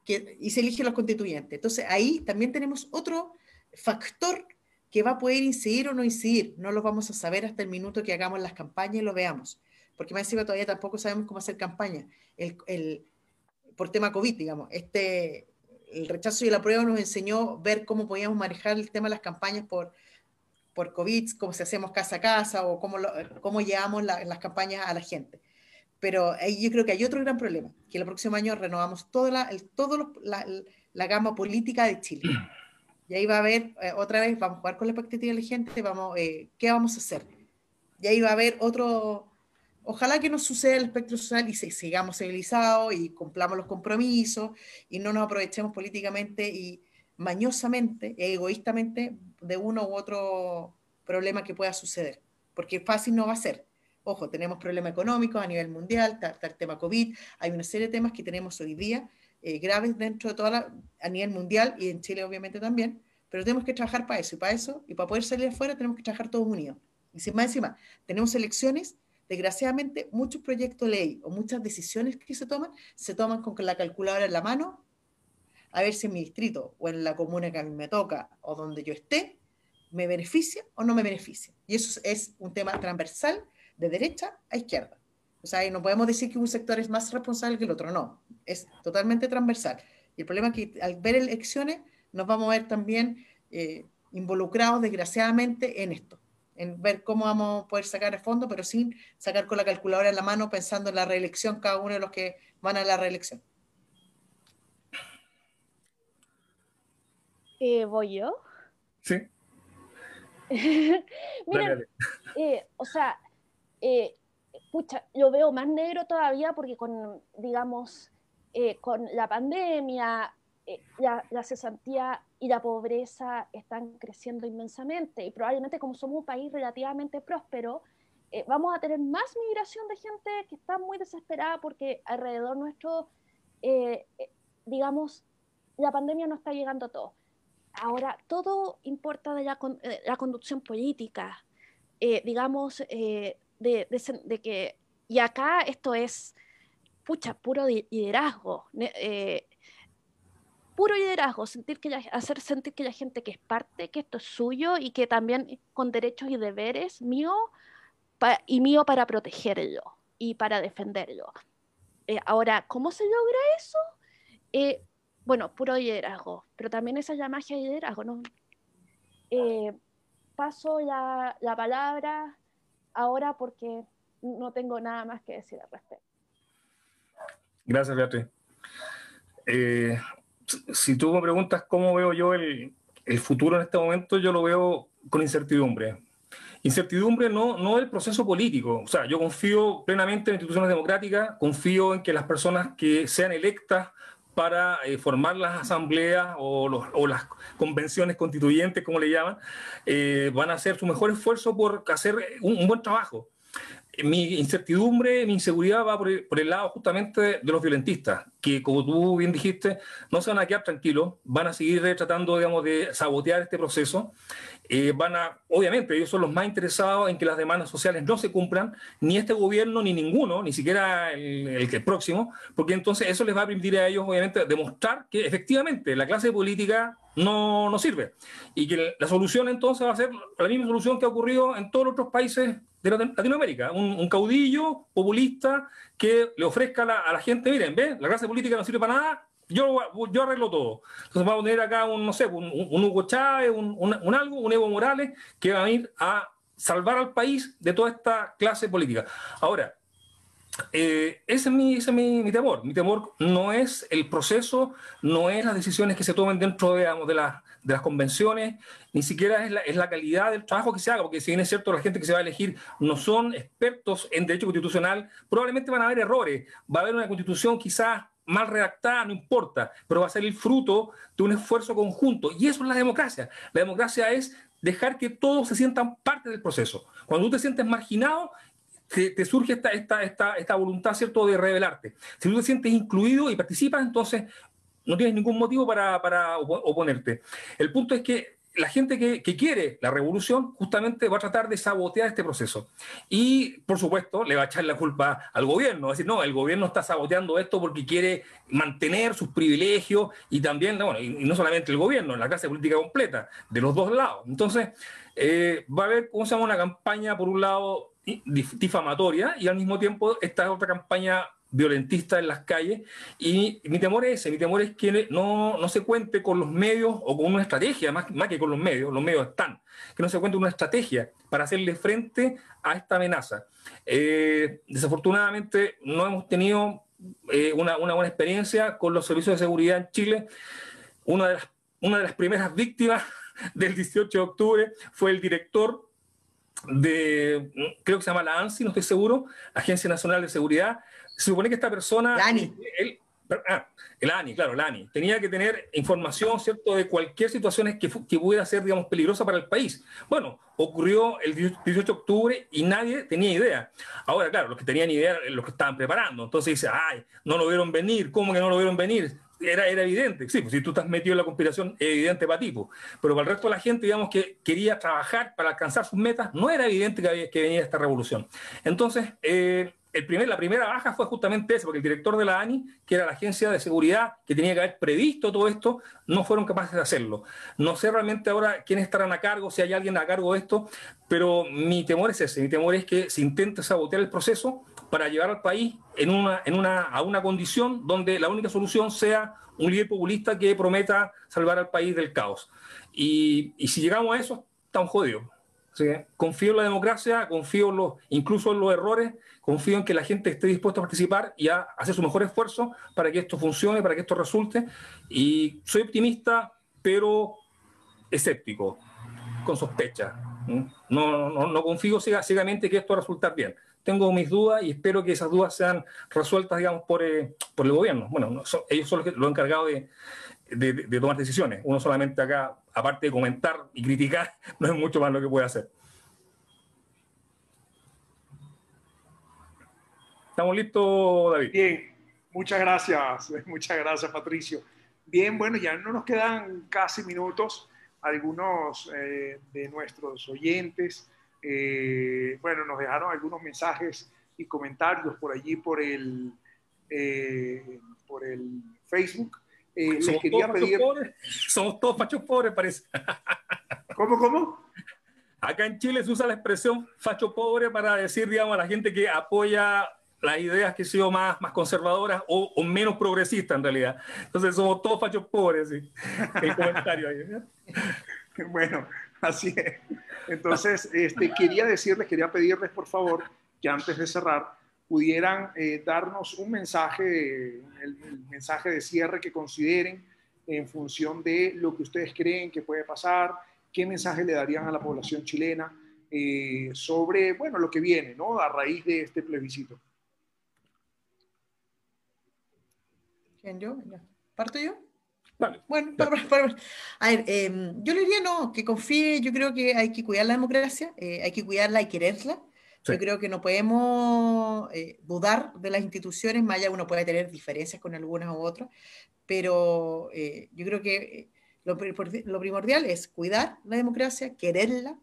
que, y se eligen los constituyentes. Entonces, ahí también tenemos otro factor que va a poder incidir o no incidir. No lo vamos a saber hasta el minuto que hagamos las campañas y lo veamos. Porque más encima todavía tampoco sabemos cómo hacer campaña. El, el, por tema COVID, digamos. Este, el rechazo y la prueba nos enseñó ver cómo podíamos manejar el tema de las campañas por, por COVID, cómo se hacemos casa a casa o cómo, cómo llevamos las campañas a la gente. Pero ahí yo creo que hay otro gran problema, que el próximo año renovamos toda la, el, todo la, la, gama política de Chile. Y ahí va a haber, eh, otra vez, vamos a jugar con la expectativa de la gente, vamos, eh, ¿qué vamos a hacer? Y ahí va a haber otro, ojalá que no suceda el espectro social y sigamos civilizados y cumplamos los compromisos y no nos aprovechemos políticamente y mañosamente egoístamente de uno u otro problema que pueda suceder, porque fácil no va a ser. Ojo, tenemos problemas económicos a nivel mundial, está, el tema COVID, hay una serie de temas que tenemos hoy día eh, graves dentro de toda la, a nivel mundial y en Chile obviamente también, pero tenemos que trabajar para eso y para eso y para poder salir afuera tenemos que trabajar todos unidos. Y sin más encima, tenemos elecciones, desgraciadamente muchos proyectos ley o muchas decisiones que se toman, se toman con la calculadora en la mano a ver si en mi distrito o en la comuna que a mí me toca o donde yo esté, me beneficia o no me beneficia. Y eso es un tema transversal de derecha a izquierda. O sea, no podemos decir que un sector es más responsable que el otro, no, es totalmente transversal. Y el problema es que al ver elecciones nos vamos a ver también eh, involucrados desgraciadamente en esto, en ver cómo vamos a poder sacar el fondo, pero sin sacar con la calculadora en la mano pensando en la reelección cada uno de los que van a la reelección. Eh, ¿Voy yo? Sí. (laughs) Miren, eh, o sea, eh, pucha, lo veo más negro todavía porque con, digamos, con la pandemia, la, la, cesantía y la pobreza están creciendo inmensamente y probablemente como somos un país relativamente próspero, vamos a tener más migración de gente que está muy desesperada porque alrededor nuestro, digamos, la pandemia no está llegando a todos. Ahora, todo importa de la, eh, la conducción política, eh, digamos, eh, de, de, que, y acá esto es, pucha, puro liderazgo, puro liderazgo, sentir que hacer sentir que la gente que es parte, que esto es suyo y que también con derechos y deberes mío y mío para protegerlo y para defenderlo. ahora, ¿cómo se logra eso? Bueno, puro liderazgo, pero también esa es la magia de liderazgo, ¿no? Eh, paso la, la, palabra ahora porque no tengo nada más que decir al respecto. Gracias, Beatriz. Eh, si tú me preguntas cómo veo yo el, el, futuro en este momento, yo lo veo con incertidumbre. Incertidumbre no, no del proceso político. O sea, yo confío plenamente en instituciones democráticas, confío en que las personas que sean electas para eh, formar las asambleas o, los, o, las convenciones constituyentes, como le llaman, eh, van a hacer su mejor esfuerzo por hacer un, un buen trabajo. Mi incertidumbre, mi inseguridad va por el, por el, lado justamente de los violentistas, que como tú bien dijiste, no se van a quedar tranquilos, van a seguir tratando, digamos, de sabotear este proceso eh, van a, obviamente, ellos son los más interesados en que las demandas sociales no se cumplan, ni este gobierno, ni ninguno, ni siquiera el, el, próximo, porque entonces eso les va a permitir a ellos, obviamente, demostrar que efectivamente la clase política no, no sirve. Y que la solución entonces va a ser la misma solución que ha ocurrido en todos los otros países de Latinoamérica, un, un caudillo populista que le ofrezca a la, a la gente, miren, ve, la clase política no sirve para nada, yo, yo arreglo todo. Entonces vamos a tener acá un, no sé, un, Hugo Chávez, un, un, algo, un Evo Morales, que va a ir a salvar al país de toda esta clase política. Ahora, eh, ese es, mi, ese es mi, mi, temor. Mi temor no es el proceso, no es las decisiones que se tomen dentro digamos, de, la, de las convenciones, ni siquiera es la, es la, calidad del trabajo que se haga, porque si bien es cierto, la gente que se va a elegir no son expertos en derecho constitucional, probablemente van a haber errores. Va a haber una constitución quizás mal redactada, no importa, pero va a ser el fruto de un esfuerzo conjunto. Y eso es la democracia. La democracia es dejar que todos se sientan parte del proceso. Cuando tú te sientes marginado, te, surge esta, esta, esta, esta, voluntad, ¿cierto?, de rebelarte. Si tú te sientes incluido y participas, entonces no tienes ningún motivo para, para oponerte. El punto es que la gente que, quiere la revolución justamente va a tratar de sabotear este proceso. Y, por supuesto, le va a echar la culpa al gobierno. Va a decir, no, el gobierno está saboteando esto porque quiere mantener sus privilegios y también, bueno, y, no solamente el gobierno, la clase política completa, de los dos lados. Entonces, eh, va a haber, ¿cómo se llama?, una campaña, por un lado, difamatoria y al mismo tiempo esta otra campaña violentista en las calles y mi temor es ese, mi temor es que no, no se cuente con los medios o con una estrategia, más, más que con los medios, los medios están, que no se cuente una estrategia para hacerle frente a esta amenaza. Eh, desafortunadamente no hemos tenido eh, una, una, buena experiencia con los servicios de seguridad en Chile. Una de las, una de las primeras víctimas (laughs) del 18 de octubre fue el director de, creo que se llama la ANSI, no estoy seguro, Agencia Nacional de Seguridad, se supone que esta persona... Lani. ah, el ANI, claro, el ANI. Tenía que tener información, ¿cierto?, de cualquier situación que, que pudiera ser, digamos, peligrosa para el país. Bueno, ocurrió el 18 de octubre y nadie tenía idea. Ahora, claro, los que tenían idea eran los que estaban preparando. Entonces dice, ay, no lo vieron venir, ¿cómo que no lo vieron venir? Era, era evidente, sí, pues si tú estás metido en la conspiración, es evidente para ti. Pues. Pero para el resto de la gente, digamos, que quería trabajar para alcanzar sus metas, no era evidente que, había, que venía esta revolución. Entonces, eh, el primer, la primera baja fue justamente eso, porque el director de la ANI, que era la agencia de seguridad que tenía que haber previsto todo esto, no fueron capaces de hacerlo. No sé realmente ahora quiénes estarán a cargo, si hay alguien a cargo de esto, pero mi temor es ese, mi temor es que se intente sabotear el proceso para llevar al país en una, en una, a una condición donde la única solución sea un líder populista que prometa salvar al país del caos. Y, y si llegamos a eso, estamos jodidos. Confío en la democracia, confío en los, incluso en los errores confío en que la gente esté dispuesta a participar y a hacer su mejor esfuerzo para que esto funcione, para que esto resulte. Y soy optimista, pero escéptico, con sospecha. No, no, no confío ciegamente que esto va a resultar bien. Tengo mis dudas y espero que esas dudas sean resueltas, digamos, por, eh, por el gobierno. Bueno, ellos son los, los encargados de, de, tomar decisiones. Uno solamente acá, aparte de comentar y criticar, (laughs) no es mucho más lo que puede hacer. Estamos listos, David. Bien, muchas gracias, (laughs) muchas gracias, Patricio. Bien, bueno, ya no nos quedan casi minutos. Algunos eh, de nuestros oyentes, eh, bueno, nos dejaron algunos mensajes y comentarios por allí, por el, eh, por el Facebook. Somos, quería todos pedir... pobres. (laughs) Somos todos fachos pobres, parece. (laughs) ¿Cómo, cómo? Acá en Chile se usa la expresión facho pobre para decir, digamos, a la gente que apoya las ideas que sido más, más conservadoras o, menos progresistas en realidad. Entonces somos todos fachos pobres, ¿sí? El comentario ahí. (laughs) Bueno, así es. Entonces, este, quería decirles, quería pedirles por favor que antes de cerrar pudieran eh, darnos un mensaje, el, mensaje de cierre que consideren en función de lo que ustedes creen que puede pasar, qué mensaje le darían a la población chilena eh, sobre, bueno, lo que viene, ¿no? A raíz de este plebiscito. ¿Quién yo? ¿Parto yo? Bueno, (laughs) a ver, em, yo le diría no, que confíe, yo creo que hay que cuidar la democracia, eh, hay que cuidarla y quererla. Yo creo que no podemos eh, dudar de las instituciones, más allá uno puede tener diferencias con algunas u otras, pero eh, yo creo que lo, lo, primordial es cuidar la democracia, quererla,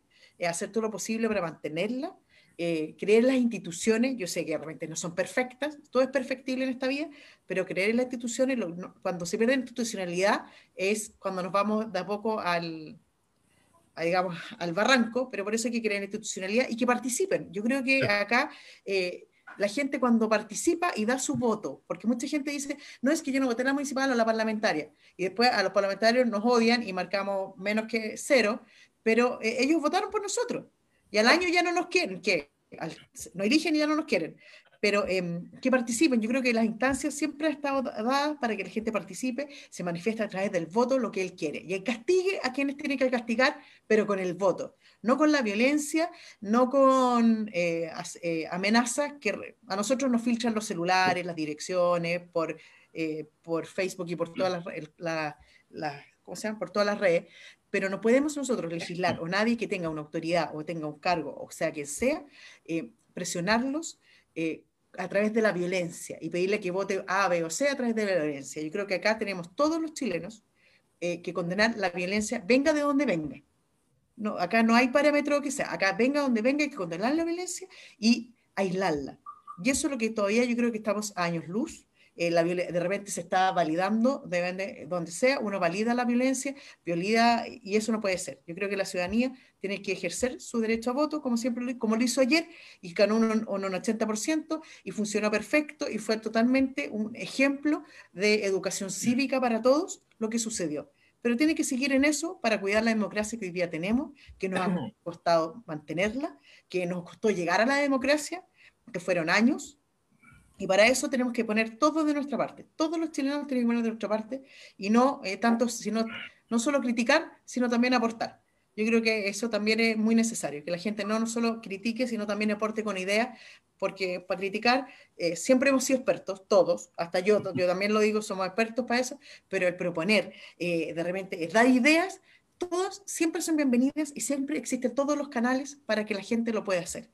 hacer todo lo posible para mantenerla eh, creer en las instituciones, yo sé que realmente no son perfectas, todo es perfectible en esta vida, pero creer en las instituciones, cuando se pierde institucionalidad es cuando nos vamos de a poco al, digamos, al barranco, pero por eso hay que la institucionalidad y que participen. Yo creo que acá eh, la gente cuando participa y da su voto, porque mucha gente dice, no es que yo no voté a la municipal o a la parlamentaria, y después a los parlamentarios nos odian y marcamos menos que cero, pero eh, ellos votaron por nosotros. Y al año ya no nos quieren, ¿qué? no eligen y ya no nos quieren, pero em, que participen. Yo creo que las instancias siempre han estado dadas para que la gente participe, se manifiesta a través del voto lo que él quiere. Y castigue a quienes tiene que castigar, pero con el voto, no con la violencia, no con eh, eh, amenazas que a nosotros nos filtran los celulares, las direcciones, por, eh, por Facebook y por todas las, por todas las redes, pero no podemos nosotros legislar o nadie que tenga una autoridad o tenga un cargo, o sea, quien sea, presionarlos eh, a través de la violencia y pedirle que vote A, B o C a través de la violencia. Yo creo que acá tenemos todos los chilenos eh, que condenar la violencia, venga de donde venga. No, acá no hay parámetro que sea, acá venga donde venga, que condenar la violencia y aislarla. Y eso es lo que todavía yo creo que estamos a años luz eh, de repente se está validando, de donde sea, uno valida la violencia, violida, y eso no puede ser. Yo creo que la ciudadanía tiene que ejercer su derecho a voto, como siempre como lo hizo ayer, y ganó un, un 80%, y funcionó perfecto, y fue totalmente un ejemplo de educación cívica para todos lo que sucedió. Pero tiene que seguir en eso para cuidar la democracia que hoy día tenemos, que nos ha costado mantenerla, que nos costó llegar a la democracia, que fueron años, y para eso tenemos que poner todo de nuestra parte. Todos los chilenos tenemos que poner de nuestra parte y no eh, tanto, sino, no solo criticar, sino también aportar. Yo creo que eso también es muy necesario, que la gente no, no solo critique, sino también aporte con ideas, porque para criticar eh, siempre hemos sido expertos, todos, hasta yo, yo también lo digo, somos expertos para eso, pero el proponer, eh, de repente, dar ideas, todos siempre son bienvenidas y siempre existen todos los canales para que la gente lo pueda hacer.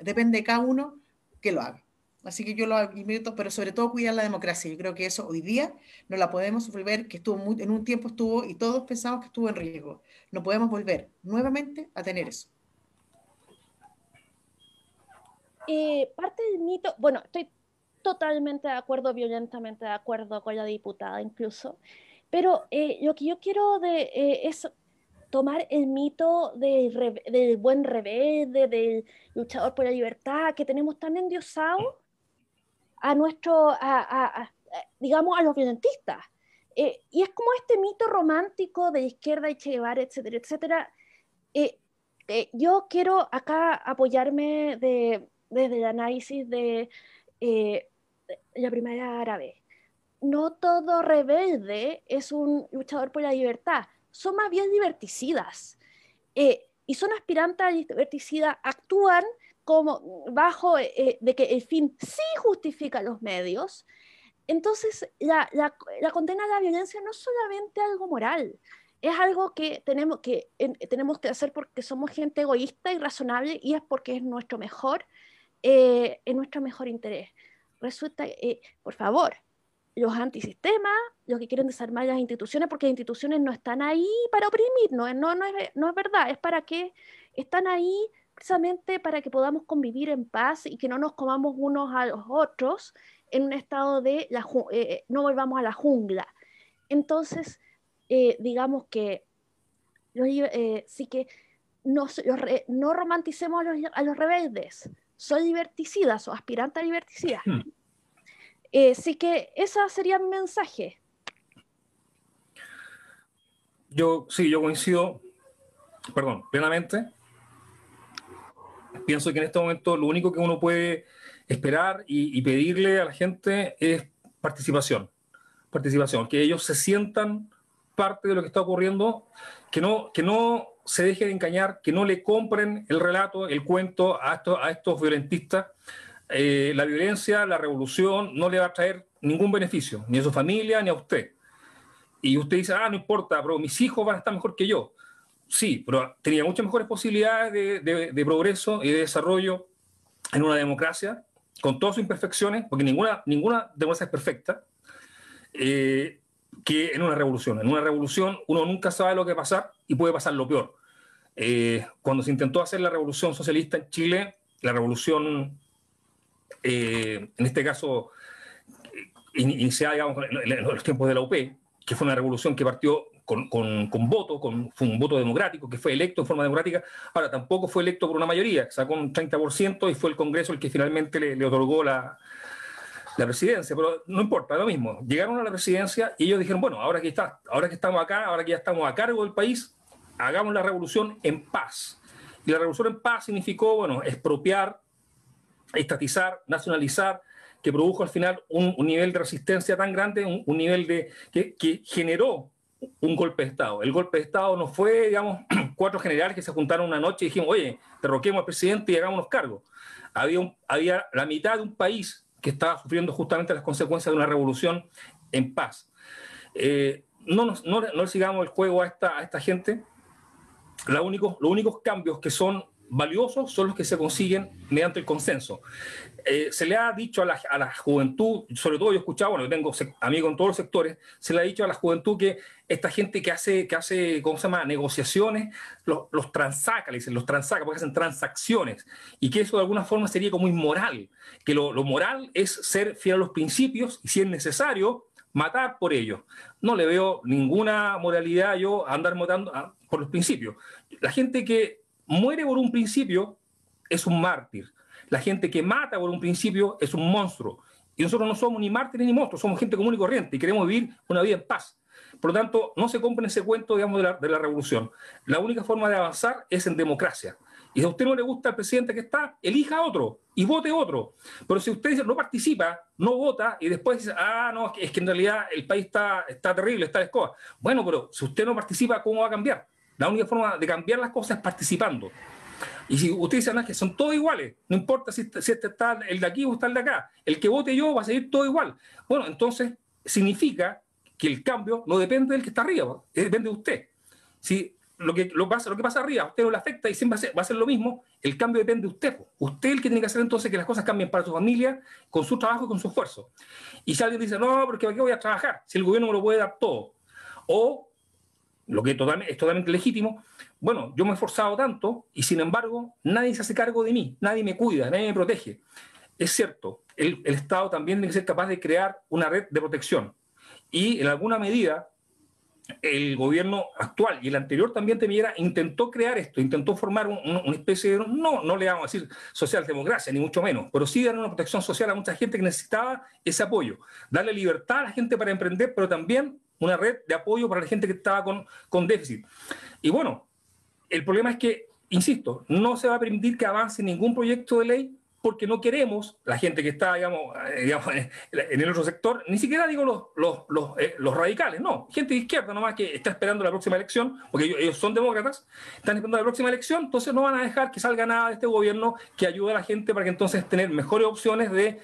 Depende de cada uno que lo haga. Así que yo lo invito, pero sobre todo cuidar la democracia. Yo creo que eso hoy día no la podemos volver, que estuvo muy, en un tiempo estuvo y todos pensamos que estuvo en riesgo. No podemos volver nuevamente a tener eso. Eh, parte del mito, bueno, estoy totalmente de acuerdo, violentamente de acuerdo con la diputada incluso, pero eh, lo que yo quiero de, eh, es tomar el mito del, del, buen rebelde, del luchador por la libertad, que tenemos tan endiosado a nuestro, a, digamos, a los violentistas. Eh, y es como este mito romántico de izquierda y Che Guevara, etcétera, etcétera. Eh, eh, yo quiero acá apoyarme de, desde el análisis de, de la primera árabe. No todo rebelde es un luchador por la libertad, son más bien diverticidas. y son aspirantes a diverticida, actúan como bajo eh, de que el fin sí justifica los medios, entonces la, la, la, condena a la violencia no es solamente algo moral, es algo que tenemos que, tenemos que hacer porque somos gente egoísta y razonable y es porque es nuestro mejor, eh, es nuestro mejor interés. Resulta, eh, por favor, los antisistemas, los que quieren desarmar las instituciones, porque las instituciones no están ahí para oprimirnos, no, no, es, no es verdad, es para que están ahí precisamente para que podamos convivir en paz y que no nos comamos unos a los otros en un estado de la, eh, eh, no volvamos a la jungla. Entonces, eh, digamos que sí que no, no romanticemos a los, rebeldes, son liberticidas o aspirantes a liberticidas. Hmm. sí que ese sería mi mensaje. Yo sí, yo coincido, perdón, plenamente pienso que en este momento lo único que uno puede esperar y, pedirle a la gente es participación. Participación, que ellos se sientan parte de lo que está ocurriendo, que no, que no se dejen engañar, que no le compren el relato, el cuento a estos, a estos violentistas. Eh, la violencia, la revolución no le va a traer ningún beneficio, ni a su familia, ni a usted. Y usted dice, ah, no importa, pero mis hijos van a estar mejor que yo sí, pero tenía muchas mejores posibilidades de, progreso y de desarrollo en una democracia, con todas sus imperfecciones, porque ninguna, ninguna democracia es perfecta, eh, que en una revolución. En una revolución uno nunca sabe lo que va a pasar y puede pasar lo peor. Eh, cuando se intentó hacer la revolución socialista en Chile, la revolución, eh, en este caso, iniciada digamos, en los tiempos de la UP, que fue una revolución que partió con, con, voto, con, fue un voto democrático, que fue electo en forma democrática. Ahora, tampoco fue electo por una mayoría, sacó un 30% y fue el Congreso el que finalmente le, otorgó la, la, presidencia. Pero no importa, lo mismo. Llegaron a la presidencia y ellos dijeron, bueno, ahora que, está, ahora que estamos acá, ahora que ya estamos a cargo del país, hagamos la revolución en paz. Y la revolución en paz significó, bueno, expropiar estatizar, nacionalizar, que produjo al final un, nivel de resistencia tan grande, un, nivel de que, que, generó un golpe de Estado. El golpe de Estado no fue, digamos, (clears throat) cuatro generales que se juntaron una noche y dijimos, oye, derroquemos al presidente y hagámonos cargo. Había, había la mitad de un país que estaba sufriendo justamente las consecuencias de una revolución en paz. Eh, no, no, no, sigamos el juego a esta, a esta gente. Los únicos cambios que son valiosos son los que se consiguen mediante el consenso. Eh, se le ha dicho a la, a la, juventud, sobre todo yo he escuchado, bueno, tengo amigos en todos los sectores, se le ha dicho a la juventud que esta gente que hace, que hace ¿cómo se llama?, negociaciones, los, los transaca, le dicen, los transaca, porque hacen transacciones, y que eso de alguna forma sería como inmoral, que lo, lo moral es ser fiel a los principios y si es necesario, matar por ellos. No le veo ninguna moralidad yo andar matando ah, por los principios. La gente que muere por un principio es un mártir. La gente que mata por un principio es un monstruo. Y nosotros no somos ni mártires ni monstruos, somos gente común y corriente y queremos vivir una vida en paz. Por lo tanto, no se compren ese cuento, digamos, de la, de la revolución. La única forma de avanzar es en democracia. Y si a usted no le gusta el presidente que está, elija otro y vote otro. Pero si usted no participa, no vota y después dice, ah, no, es que en realidad el país está, está terrible, está de escoba. Bueno, pero si usted no participa, ¿cómo va a cambiar? La única forma de cambiar las cosas es participando. Y si usted dice, que son todos iguales, no importa si, si este está el de aquí o está el de acá, el que vote yo va a seguir todo igual. Bueno, entonces significa que el cambio no depende del que está arriba, depende de usted. Si lo que, pasa, lo que pasa arriba a usted no le afecta y siempre va a, ser, lo mismo, el cambio depende de usted. Usted es el que tiene que hacer entonces que las cosas cambien para su familia, con su trabajo y con su esfuerzo. Y si alguien dice, no, porque aquí voy a trabajar? Si el gobierno me lo puede dar todo. O lo que es totalmente legítimo. Bueno, yo me he esforzado tanto y sin embargo nadie se hace cargo de mí, nadie me cuida, nadie me protege. Es cierto, el, Estado también tiene que ser capaz de crear una red de protección y en alguna medida el gobierno actual y el anterior también temiera, intentó crear esto, intentó formar una especie de, no, no le vamos a decir socialdemocracia, ni mucho menos, pero sí dar una protección social a mucha gente que necesitaba ese apoyo, darle libertad a la gente para emprender, pero también una red de apoyo para la gente que estaba con, con déficit. Y bueno, el problema es que, insisto, no se va a permitir que avance ningún proyecto de ley porque no queremos, la gente que está, digamos, eh, (laughs) en el otro sector, ni siquiera digo los, los, los, eh, los, radicales, no, gente de izquierda nomás que está esperando la próxima elección, porque ellos, son demócratas, están esperando la próxima elección, entonces no van a dejar que salga nada de este gobierno que ayude a la gente para que entonces tener mejores opciones de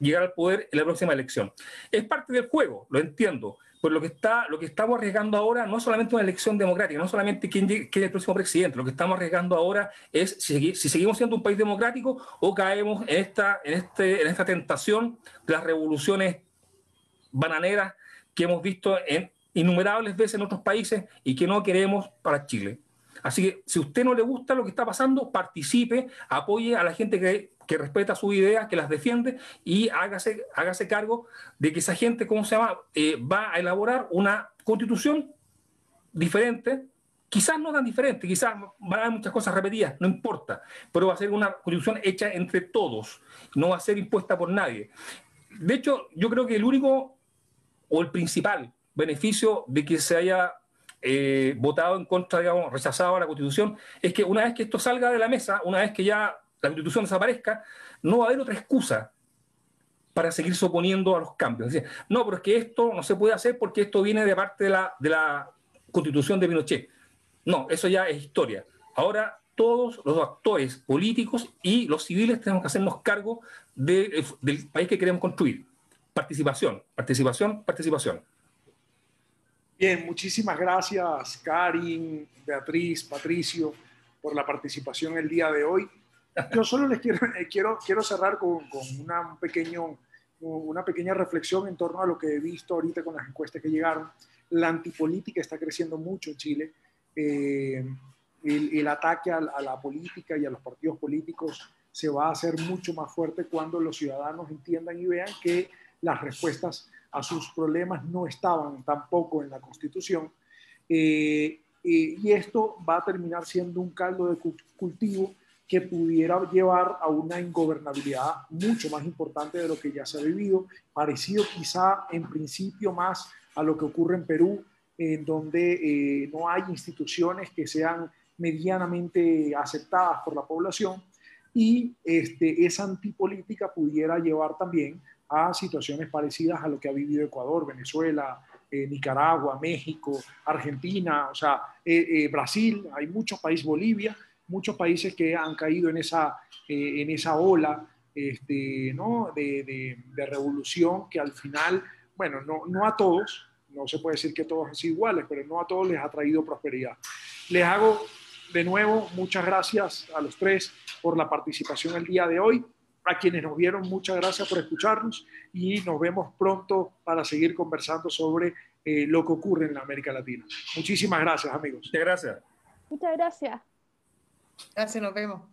llegar al poder en la próxima elección. Es parte del juego, lo entiendo, pues lo que, está, lo que estamos arriesgando ahora no es solamente una elección democrática, no solamente quién, es el próximo presidente, lo que estamos arriesgando ahora es si, si, seguimos siendo un país democrático o caemos en esta, en, este, en esta tentación de las revoluciones bananeras que hemos visto en innumerables veces en otros países y que no queremos para Chile. Así que si a usted no le gusta lo que está pasando, participe, apoye a la gente que, que respeta sus ideas, que las defiende y hágase, hágase cargo de que esa gente, ¿cómo se llama?, eh, va a elaborar una constitución diferente, quizás no tan diferente, quizás van a haber muchas cosas repetidas, no importa, pero va a ser una constitución hecha entre todos, no va a ser impuesta por nadie. De hecho, yo creo que el único o el principal beneficio de que se haya eh, votado en contra, digamos, rechazado la Constitución, es que una vez que esto salga de la mesa, una vez que ya la Constitución desaparezca, no va a haber otra excusa para seguirse oponiendo a los cambios. no, pero es que esto no se puede hacer porque esto viene de parte de la, Constitución de Pinochet. No, eso ya es historia. Ahora todos los actores políticos y los civiles tenemos que hacernos cargo del país que queremos construir. Participación, participación, participación. Bien, muchísimas gracias, Karin, Beatriz, Patricio, por la participación el día de hoy. Yo solo les quiero, eh, quiero, quiero cerrar con, una, un pequeño, una pequeña reflexión en torno a lo que he visto ahorita con las encuestas que llegaron. La antipolítica está creciendo mucho en Chile. Eh, el, ataque a, a, la política y a los partidos políticos se va a hacer mucho más fuerte cuando los ciudadanos entiendan y vean que las respuestas a sus problemas no estaban tampoco en la Constitución. Eh, eh, y esto va a terminar siendo un caldo de cultivo que pudiera llevar a una ingobernabilidad mucho más importante de lo que ya se ha vivido, parecido quizá en principio más a lo que ocurre en Perú, en donde eh, no hay instituciones que sean medianamente aceptadas por la población, y este, esa antipolítica pudiera llevar también a situaciones parecidas a lo que ha vivido Ecuador, Venezuela, eh, Nicaragua, México, Argentina, o sea, eh, Brasil, hay muchos países, Bolivia, muchos países que han caído en esa, en esa ola este, ¿no? de, de, revolución que al final, bueno, no, no a todos, no se puede decir que todos han sido iguales, pero no a todos les ha traído prosperidad. Les hago de nuevo muchas gracias a los tres por la participación el día de hoy. A quienes nos vieron, muchas gracias por escucharnos y nos vemos pronto para seguir conversando sobre eh, lo que ocurre en la América Latina. Muchísimas gracias, amigos. Muchas gracias. Muchas gracias. Gracias, nos vemos.